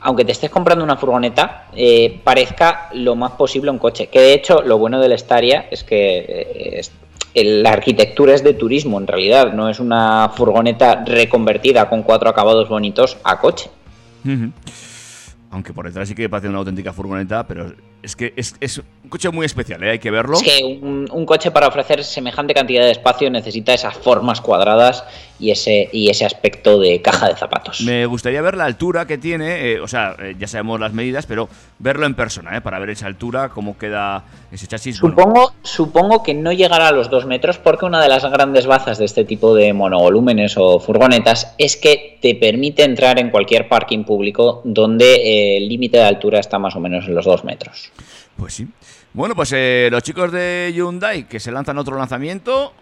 aunque te estés comprando una furgoneta, eh, parezca lo más posible un coche. Que de hecho, lo bueno del Staria es que eh, la arquitectura es de turismo, en realidad, no es una furgoneta reconvertida con cuatro acabados bonitos a coche. Aunque por detrás sí que parece una auténtica furgoneta, pero es que es, es un coche muy especial, ¿eh? hay que verlo. Es que un, un coche para ofrecer semejante cantidad de espacio necesita esas formas cuadradas y ese, y ese aspecto de caja de zapatos. Me gustaría ver la altura que tiene, eh, o sea, eh, ya sabemos las medidas, pero verlo en persona, para ver esa altura, cómo queda ese chasis. Bueno, Supongo, supongo que no llegará a los dos metros porque una de las grandes bazas de este tipo de monovolúmenes o furgonetas es que te permite entrar en cualquier parking público donde el límite de altura está más o menos en los dos metros. Pues sí. Bueno, pues eh, los chicos de Hyundai que se lanzan otro lanzamiento,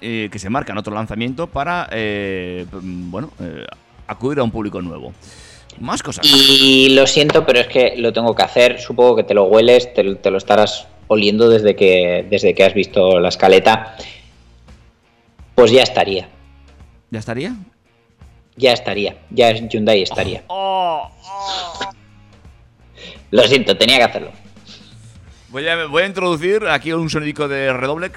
eh, que se marcan otro lanzamiento para, eh, bueno, eh, acudir a un público nuevo. Más cosas. Y lo siento, pero es que lo tengo que hacer. Supongo que te lo hueles, te, te lo estarás oliendo desde que, desde que has visto la escaleta. Pues ya estaría. ¿Ya estaría? Ya estaría. Ya Hyundai estaría. Oh, Lo siento, tenía que hacerlo. Voy a, voy a introducir aquí un sonidico de redoble.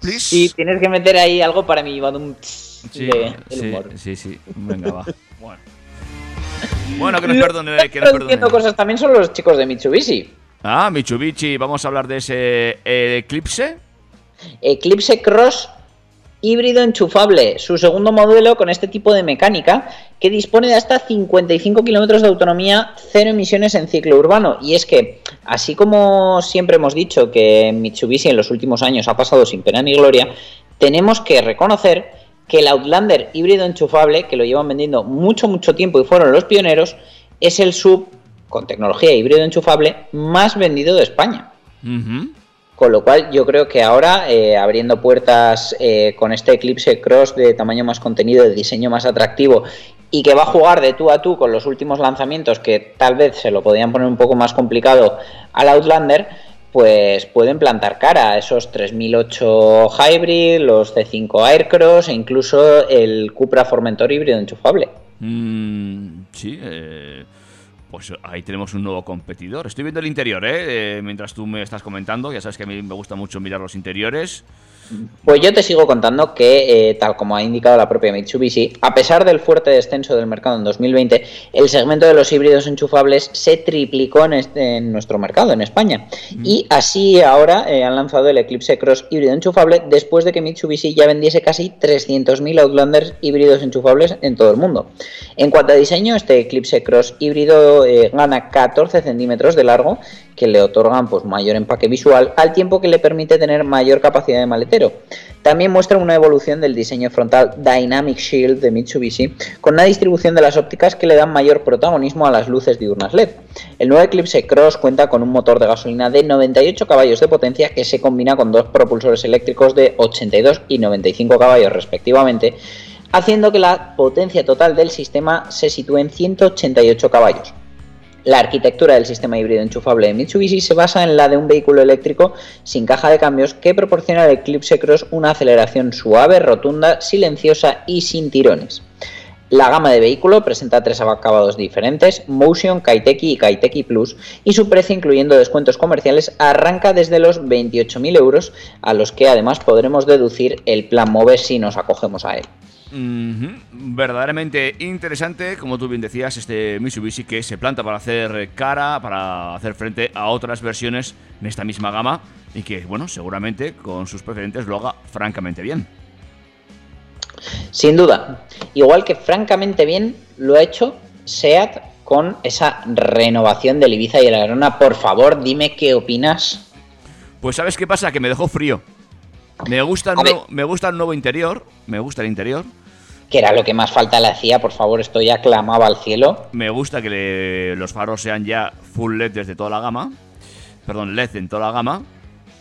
Please. Y tienes que meter ahí algo para mi badum Sí, de, del sí, humor. sí, sí. Venga, va. Bueno, bueno que nos perdone, que nos perdone. cosas también son los chicos de Mitsubishi. Ah, Mitsubishi, vamos a hablar de ese eh, Eclipse. Eclipse Cross híbrido enchufable, su segundo modelo con este tipo de mecánica que dispone de hasta 55 kilómetros de autonomía, cero emisiones en ciclo urbano. Y es que, así como siempre hemos dicho que Mitsubishi en los últimos años ha pasado sin pena ni gloria, tenemos que reconocer que el Outlander híbrido enchufable, que lo llevan vendiendo mucho, mucho tiempo y fueron los pioneros, es el sub con tecnología híbrido enchufable más vendido de España. Con lo cual yo creo que ahora, eh, abriendo puertas eh, con este Eclipse Cross de tamaño más contenido, de diseño más atractivo y que va a jugar de tú a tú con los últimos lanzamientos que tal vez se lo podían poner un poco más complicado al Outlander, pues pueden plantar cara a esos 3008 Hybrid, los C5 Aircross e incluso el Cupra Formentor híbrido enchufable. Mm, sí, eh, pues ahí tenemos un nuevo competidor. Estoy viendo el interior, ¿eh? Eh, mientras tú me estás comentando. Ya sabes que a mí me gusta mucho mirar los interiores. Pues yo te sigo contando que, eh, tal como ha indicado la propia Mitsubishi, a pesar del fuerte descenso del mercado en 2020, el segmento de los híbridos enchufables se triplicó en, este- en nuestro mercado, en España. Y así ahora eh, han lanzado el Eclipse Cross híbrido enchufable después de que Mitsubishi ya vendiese casi 300.000 Outlanders híbridos enchufables en todo el mundo. En cuanto a diseño, este Eclipse Cross híbrido eh, gana 14 centímetros de largo, que le otorgan pues, mayor empaque visual, al tiempo que le permite tener mayor capacidad de maletero. También muestra una evolución del diseño frontal Dynamic Shield de Mitsubishi, con una distribución de las ópticas que le dan mayor protagonismo a las luces diurnas LED. El nuevo Eclipse Cross cuenta con un motor de gasolina de 98 caballos de potencia que se combina con dos propulsores eléctricos de 82 y 95 caballos respectivamente, haciendo que la potencia total del sistema se sitúe en 188 caballos. La arquitectura del sistema híbrido enchufable de Mitsubishi se basa en la de un vehículo eléctrico sin caja de cambios que proporciona al Eclipse Cross una aceleración suave, rotunda, silenciosa y sin tirones. La gama de vehículo presenta tres acabados diferentes, Motion, Kaiteki y Kaiteki Plus, y su precio, incluyendo descuentos comerciales, arranca desde los 28.000 euros, a los que además podremos deducir el plan MOVE si nos acogemos a él. Verdaderamente interesante, como tú bien decías, este Mitsubishi que se planta para hacer cara, para hacer frente a otras versiones en esta misma gama y que, bueno, seguramente con sus precedentes lo haga francamente bien. Sin duda. Igual que francamente bien lo ha hecho SEAT con esa renovación del Ibiza y el Arona. Por favor, dime qué opinas. Pues ¿sabes qué pasa? Que me dejó frío. Me gusta, el nuevo, me gusta el nuevo interior, me gusta el interior. Que era lo que más falta le hacía, por favor, esto ya clamaba al cielo. Me gusta que le- los faros sean ya full LED desde toda la gama. Perdón, LED en toda la gama.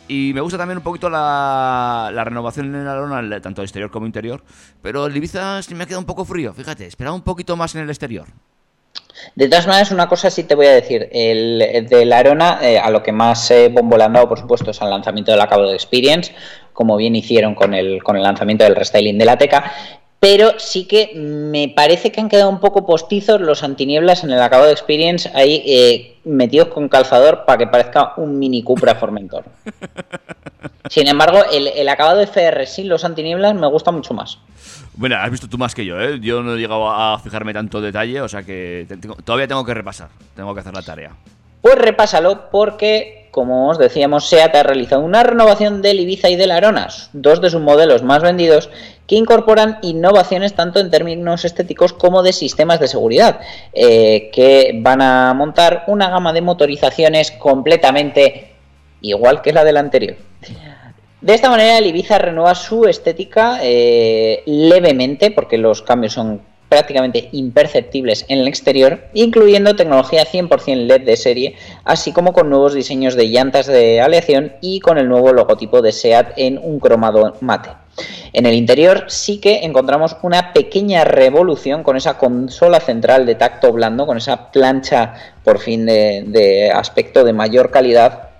Y me gusta también un poquito la, la renovación en la lona, tanto exterior como interior. Pero el Ibiza sí me queda un poco frío, fíjate, esperaba un poquito más en el exterior. De todas maneras, una cosa sí te voy a decir. El, el del Arona, eh, a lo que más eh, bombo le han dado, por supuesto, es al lanzamiento del acabado de Experience, como bien hicieron con el, con el lanzamiento del restyling de la Teca. Pero sí que me parece que han quedado un poco postizos los antinieblas en el acabado de Experience ahí eh, metidos con calzador para que parezca un Mini Cupra Formentor. Sin embargo, el, el acabado de FR sin los antinieblas me gusta mucho más. Bueno, has visto tú más que yo, ¿eh? Yo no he llegado a fijarme tanto detalle, o sea que tengo- todavía tengo que repasar, tengo que hacer la tarea. Pues repásalo porque, como os decíamos, SEAT ha realizado una renovación del Ibiza y del Aronas, dos de sus modelos más vendidos, que incorporan innovaciones tanto en términos estéticos como de sistemas de seguridad, eh, que van a montar una gama de motorizaciones completamente igual que la del anterior. De esta manera, el Ibiza renueva su estética eh, levemente, porque los cambios son prácticamente imperceptibles en el exterior, incluyendo tecnología 100% LED de serie, así como con nuevos diseños de llantas de aleación y con el nuevo logotipo de SEAT en un cromado mate. En el interior sí que encontramos una pequeña revolución con esa consola central de tacto blando, con esa plancha por fin de, de aspecto de mayor calidad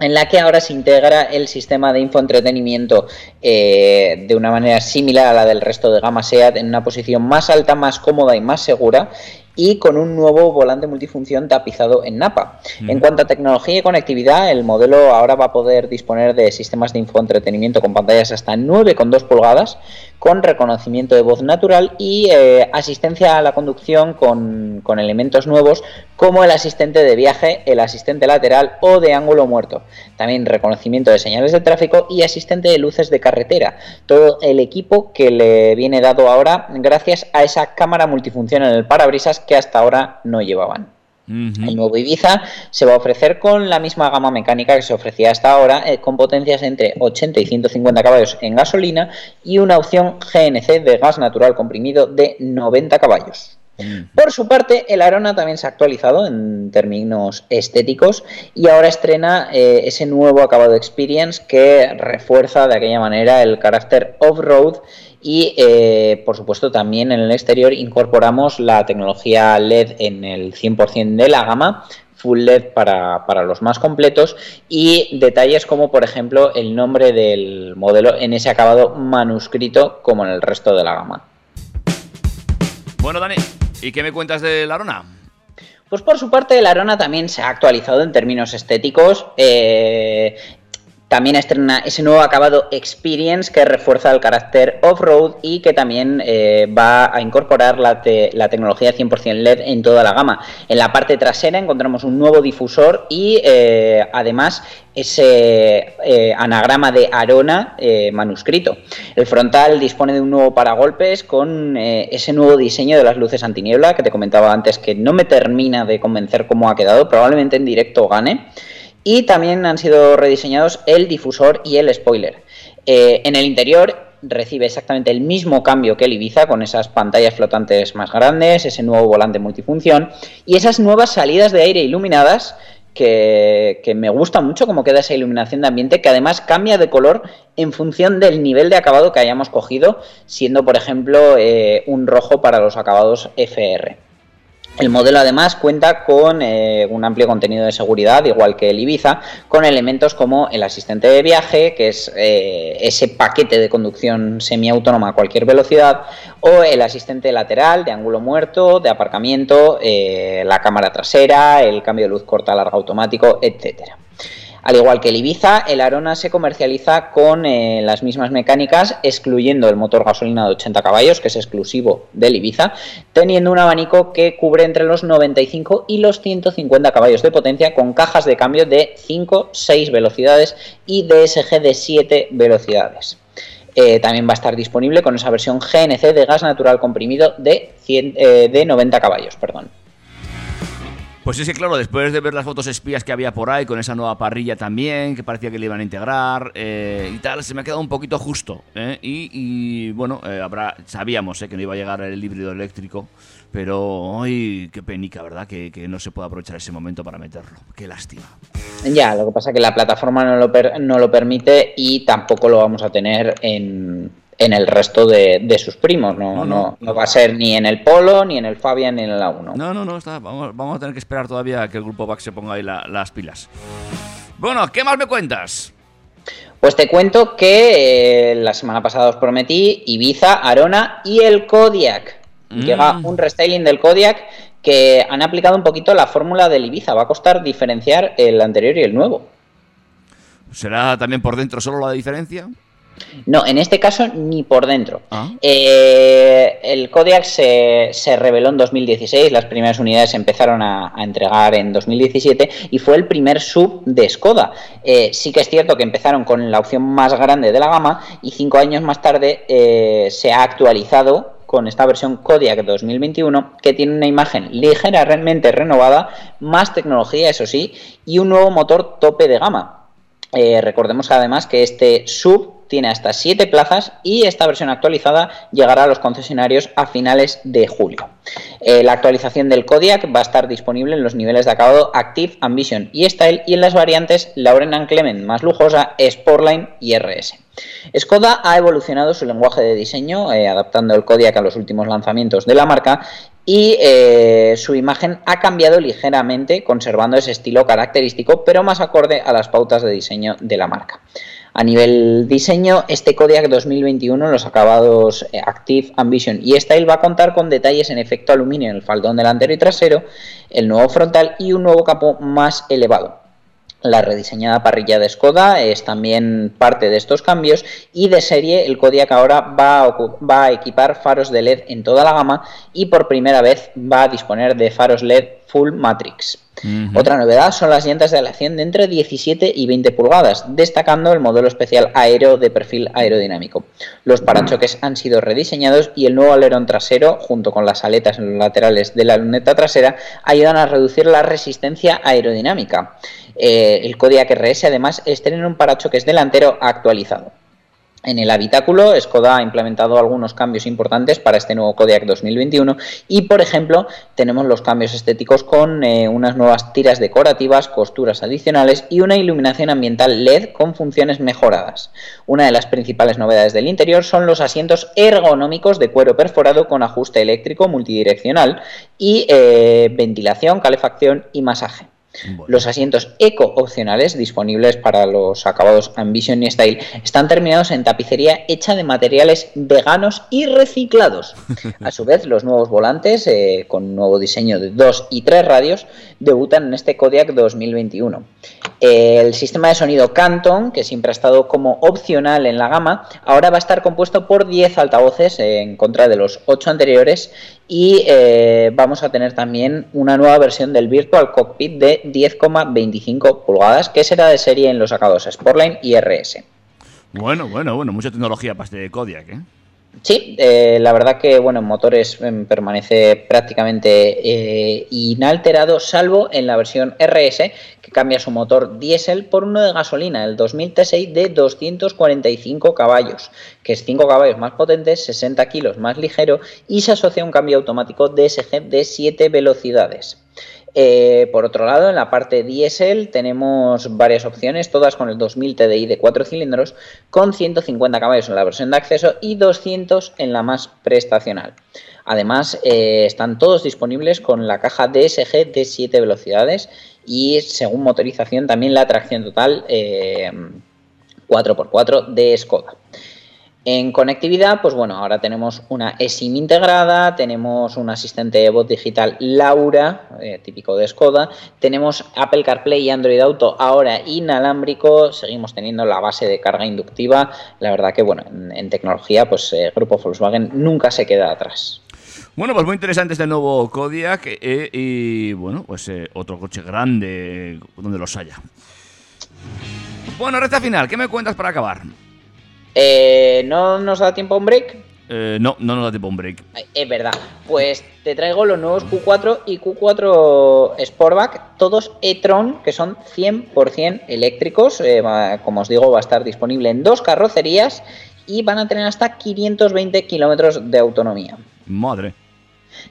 en la que ahora se integra el sistema de infoentretenimiento eh, de una manera similar a la del resto de gama SEAT en una posición más alta, más cómoda y más segura y con un nuevo volante multifunción tapizado en Napa. En cuanto a tecnología y conectividad, el modelo ahora va a poder disponer de sistemas de infoentretenimiento con pantallas hasta 9,2 pulgadas, con reconocimiento de voz natural y eh, asistencia a la conducción con, con elementos nuevos como el asistente de viaje, el asistente lateral o de ángulo muerto. También reconocimiento de señales de tráfico y asistente de luces de carretera. Todo el equipo que le viene dado ahora gracias a esa cámara multifunción en el parabrisas que hasta ahora no llevaban. El nuevo Ibiza se va a ofrecer con la misma gama mecánica que se ofrecía hasta ahora, eh, con potencias entre 80 y 150 caballos en gasolina y una opción GNC de gas natural comprimido de 90 caballos. Por su parte, el Arona también se ha actualizado en términos estéticos y ahora estrena eh, ese nuevo acabado Experience que refuerza de aquella manera el carácter off-road y eh, por supuesto también en el exterior incorporamos la tecnología LED en el 100% de la gama, full LED para, para los más completos y detalles como por ejemplo el nombre del modelo en ese acabado manuscrito como en el resto de la gama. Bueno, Dani, ¿y qué me cuentas de la Arona? Pues por su parte, el Arona también se ha actualizado en términos estéticos. eh, también estrena ese nuevo acabado Experience que refuerza el carácter off-road y que también eh, va a incorporar la, te- la tecnología 100% LED en toda la gama. En la parte trasera encontramos un nuevo difusor y eh, además ese eh, anagrama de Arona manuscrito. El frontal dispone de un nuevo paragolpes con ese nuevo diseño de las luces antiniebla que te comentaba antes que no me termina de convencer cómo ha quedado, probablemente en directo gane. Y también han sido rediseñados el difusor y el spoiler. Eh, en el interior recibe exactamente el mismo cambio que el Ibiza, con esas pantallas flotantes más grandes, ese nuevo volante multifunción y esas nuevas salidas de aire iluminadas que, me gusta mucho cómo queda esa iluminación de ambiente, que además cambia de color en función del nivel de acabado que hayamos cogido, siendo por ejemplo eh, un rojo para los acabados FR. El modelo además cuenta con eh, un amplio contenido de seguridad, igual que el Ibiza, con elementos como el asistente de viaje, que es eh, ese paquete de conducción semiautónoma a cualquier velocidad, o el asistente lateral de ángulo muerto, de aparcamiento, eh, la cámara trasera, el cambio de luz corta larga automático, etcétera. Al igual que el Ibiza, el Arona se comercializa con eh, las mismas mecánicas, excluyendo el motor gasolina de 80 caballos, que es exclusivo del Ibiza, teniendo un abanico que cubre entre los 95 y los 150 caballos de potencia, con cajas de cambio de 5, 6 velocidades y DSG de 7 velocidades. eh, también va a estar disponible con esa versión GNC de gas natural comprimido de, 100, eh, de 90 caballos. Perdón. Pues es que claro, después de ver las fotos espías que había por ahí, con esa nueva parrilla también, que parecía que le iban a integrar eh, y tal, se me ha quedado un poquito justo. ¿eh? Y, bueno, eh, habrá, sabíamos que no iba a llegar el híbrido eléctrico, pero ay, qué penica, ¿verdad? Que, no se pueda aprovechar ese momento para meterlo. Qué lástima. Ya, lo que pasa es que la plataforma no lo permite y tampoco lo vamos a tener en, en el resto de, de sus primos. No, No, no, no. no va a ser ni en el Polo, ni en el Fabian, ni en el A1. No, no, no, está, vamos, vamos a tener que esperar todavía a que el grupo BAC se ponga ahí la- las pilas. Bueno, ¿qué más me cuentas? Pues te cuento que eh, la semana pasada os prometí Ibiza, Arona y el Kodiak. Mm. Llega un restyling del Kodiak que han aplicado un poquito la fórmula del Ibiza. Va a costar diferenciar el anterior y el nuevo. ¿Será también por dentro solo la diferencia? No, en este caso ni por dentro. Ah. Eh, el Kodiak se, se reveló en 2016, las primeras unidades se empezaron a, a entregar en 2017 y fue el primer sub de Skoda. Eh, sí que es cierto que empezaron con la opción más grande de la gama y cinco años más tarde eh, se ha actualizado con esta versión Kodiak 2021 que tiene una imagen ligeramente renovada, más tecnología eso sí, y un nuevo motor tope de gama. Recordemos además que este sub tiene hasta 7 plazas y esta versión actualizada llegará a los concesionarios a finales de julio. Eh, la actualización del Kodiak va a estar disponible en los niveles de acabado Active, Ambition y Style y en las variantes Lauren Clement más lujosa, Sportline y RS. Skoda ha evolucionado su lenguaje de diseño, eh, adaptando el Kodiak a los últimos lanzamientos de la marca y eh, su imagen ha cambiado ligeramente, conservando ese estilo característico, pero más acorde a las pautas de diseño de la marca. A nivel diseño, este Kodiak 2021, los acabados eh, Active, Ambition y Style va a contar con detalles en efecto aluminio en el faldón delantero y trasero, el nuevo frontal y un nuevo capó más elevado. La rediseñada parrilla de Skoda es también parte de estos cambios y de serie el Kodiak ahora va a, va a equipar faros de LED en toda la gama y por primera vez va a disponer de faros LED Full Matrix. Otra novedad son las llantas de aleación de entre 17 y 20 pulgadas, destacando el modelo especial aero de perfil aerodinámico. Los parachoques han sido rediseñados y el nuevo alerón trasero, junto con las aletas en los laterales de la luneta trasera, ayudan a reducir la resistencia aerodinámica. Eh, el Kodiak RS además estrena un parachoques delantero actualizado. En el habitáculo, Skoda ha implementado algunos cambios importantes para este nuevo Kodiak 2021 y, por ejemplo, tenemos los cambios estéticos con eh, unas nuevas tiras decorativas, costuras adicionales y una iluminación ambiental LED con funciones mejoradas. Una de las principales novedades del interior son los asientos ergonómicos de cuero perforado con ajuste eléctrico multidireccional y eh, ventilación, calefacción y masaje. Los asientos eco opcionales disponibles para los acabados Ambition y Style están terminados en tapicería hecha de materiales veganos y reciclados. A su vez, los nuevos volantes, eh, con nuevo diseño de 2 y 3 radios, debutan en este Kodiak 2021. El sistema de sonido Canton, que siempre ha estado como opcional en la gama, ahora va a estar compuesto por 10 altavoces en contra de los 8 anteriores y eh, vamos a tener también una nueva versión del Virtual Cockpit de 10,25 pulgadas que será de serie en los acabados Sportline y RS. Bueno, bueno, bueno, mucha tecnología para este Kodiak, ¿eh? Sí, eh, la verdad que bueno, en motores em, permanece prácticamente eh, inalterado, salvo en la versión RS, que cambia su motor diésel por uno de gasolina, el 2000 T6 de 245 caballos, que es 5 caballos más potente, 60 kilos más ligero y se asocia a un cambio automático DSG de 7 velocidades. Eh, por otro lado, en la parte diésel tenemos varias opciones, todas con el 2000 TDI de 4 cilindros, con 150 caballos en la versión de acceso y 200 en la más prestacional. Además, eh, están todos disponibles con la caja DSG de 7 velocidades y, según motorización, también la tracción total eh, 4x4 de Skoda. En conectividad, pues bueno, ahora tenemos una eSIM integrada, tenemos un asistente de voz digital Laura, eh, típico de Skoda, tenemos Apple CarPlay y Android Auto ahora inalámbrico, seguimos teniendo la base de carga inductiva, la verdad que bueno, en, tecnología, pues eh, Grupo Volkswagen nunca se queda atrás. Bueno, pues muy interesante este nuevo Kodiak eh, y bueno, pues eh, otro coche grande donde los haya. Bueno, recta final, ¿qué me cuentas para acabar? Eh, ¿No nos da tiempo a un break? Eh, no, no nos da tiempo a un break. Es verdad. Pues te traigo los nuevos Q4 y Q4 Sportback, todos e-tron, que son 100% eléctricos. Eh, como os digo, va a estar disponible en dos carrocerías y van a tener hasta 520 kilómetros de autonomía. Madre.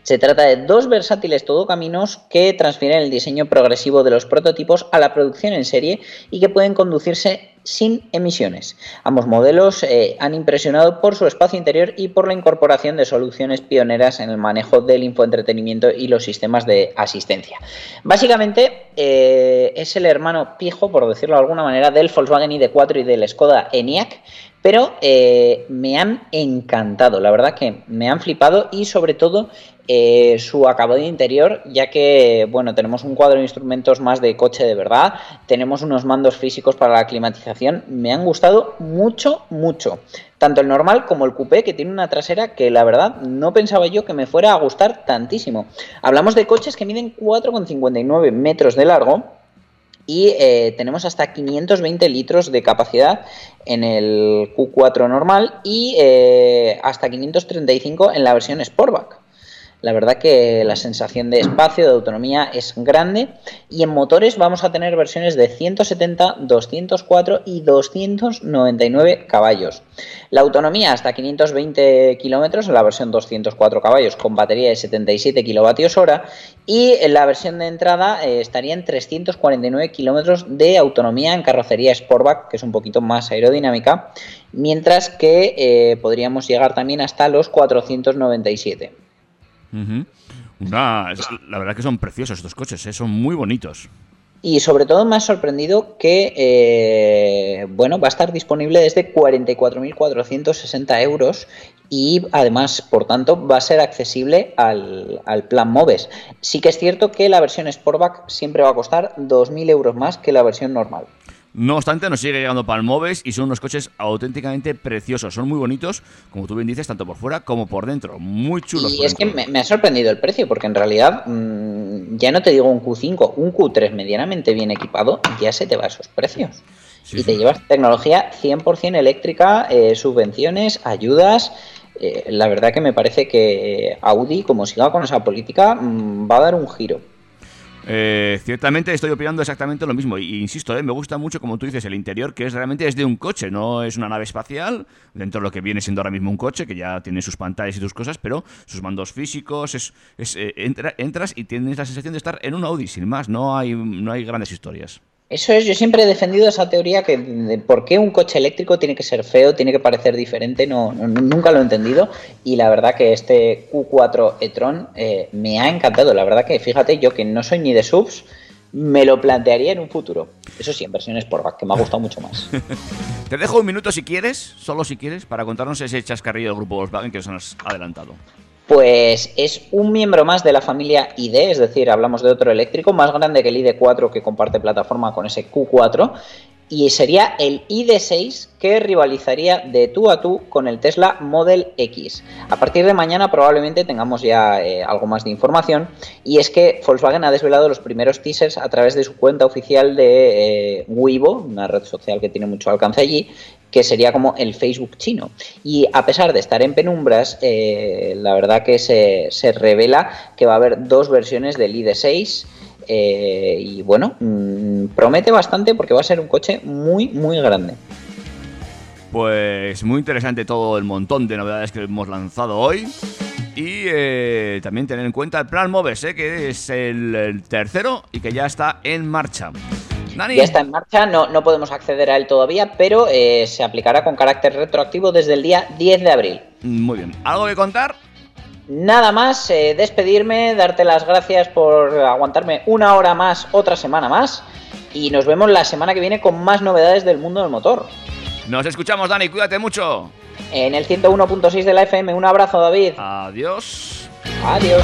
Se trata de dos versátiles todocaminos que transfieren el diseño progresivo de los prototipos a la producción en serie y que pueden conducirse sin emisiones. Ambos modelos eh, han impresionado por su espacio interior y por la incorporación de soluciones pioneras en el manejo del infoentretenimiento y los sistemas de asistencia. Básicamente eh, es el hermano pijo, por decirlo de alguna manera, del Volkswagen ID4 y del Skoda ENIAC, pero eh, me han encantado, la verdad que me han flipado y sobre todo eh, su acabado interior, ya que bueno, tenemos un cuadro de instrumentos más de coche de verdad, tenemos unos mandos físicos para la climatización, me han gustado mucho, mucho. Tanto el normal como el coupé, que tiene una trasera que la verdad no pensaba yo que me fuera a gustar tantísimo. Hablamos de coches que miden 4,59 metros de largo, y eh, tenemos hasta 520 litros de capacidad en el Q4 normal y eh, hasta 535 en la versión Sportback. La verdad que la sensación de espacio, de autonomía es grande y en motores vamos a tener versiones de 170, 204 y 299 caballos. La autonomía hasta 520 kilómetros en la versión 204 caballos con batería de 77 kilovatios hora y en la versión de entrada eh, estaría en 349 kilómetros de autonomía en carrocería Sportback, que es un poquito más aerodinámica, mientras que eh, podríamos llegar también hasta los 497. La verdad que son preciosos estos coches, ¿eh? son muy bonitos. Y sobre todo me ha sorprendido que, eh, bueno, va a estar disponible desde 44.460 euros y además, por tanto, va a ser accesible al, al plan MOVES. Sí que es cierto que la versión Sportback siempre va a costar 2.000 euros más que la versión normal. No obstante, nos sigue llegando Palmoves y son unos coches auténticamente preciosos. Son muy bonitos, como tú bien dices, tanto por fuera como por dentro. Muy chulos. Y es que me, me ha sorprendido el precio, porque en realidad mm, ya no te digo un Q5, un Q3 medianamente bien equipado, ya se te va a esos precios. Sí, y sí. te llevas tecnología 100% eléctrica, eh, subvenciones, ayudas. eh, la verdad que me parece que Audi, como siga con esa política, mm, va a dar un giro. Eh, ciertamente estoy opinando exactamente lo mismo. Y insisto, eh, me gusta mucho, como tú dices, el interior, que es realmente es de un coche, no es una nave espacial, dentro de lo que viene siendo ahora mismo un coche, que ya tiene sus pantallas y sus cosas, pero sus mandos físicos, es, es, eh, entra- entras y tienes la sensación de estar en un Audi, sin más, no hay, no hay grandes historias. Eso es, yo siempre he defendido esa teoría que de por qué un coche eléctrico tiene que ser feo, tiene que parecer diferente, no, nunca lo he entendido y la verdad que este Q4 e-tron eh, me ha encantado, la verdad que fíjate yo que no soy ni de subs, me lo plantearía en un futuro. Eso sí, en versión Sportback, que me ha gustado mucho más. Te dejo un minuto si quieres, solo si quieres, para contarnos ese chascarrillo del grupo Volkswagen que nos has adelantado. Pues es un miembro más de la familia ID, es decir, hablamos de otro eléctrico más grande que el ID4 que comparte plataforma con ese Q4 y sería el ID6 que rivalizaría de tú a tú con el Tesla Model X. A partir de mañana probablemente tengamos ya eh, algo más de información y es que Volkswagen ha desvelado los primeros teasers a través de su cuenta oficial de eh, Weibo, una red social que tiene mucho alcance allí, que sería como el Facebook chino. Y a pesar de estar en penumbras, eh, la verdad que se, se revela que va a haber dos versiones del ID6. eh, y bueno, mm, promete bastante porque va a ser un coche muy, muy grande. Pues muy interesante todo el montón de novedades que hemos lanzado hoy. Y eh, también tener en cuenta el plan Moves, eh, que es el, el tercero y que ya está en marcha. Dani, Ya está en marcha, no, no podemos acceder a él todavía, pero eh, se aplicará con carácter retroactivo desde el día 10 de abril. muy bien. ¿Algo que contar? Nada más, eh, despedirme, darte las gracias por aguantarme una hora más, otra semana más. Y nos vemos la semana que viene con más novedades del mundo del motor. Nos escuchamos, Dani, cuídate mucho. En el 101.6 de la FM, un abrazo David. Adiós. Adiós.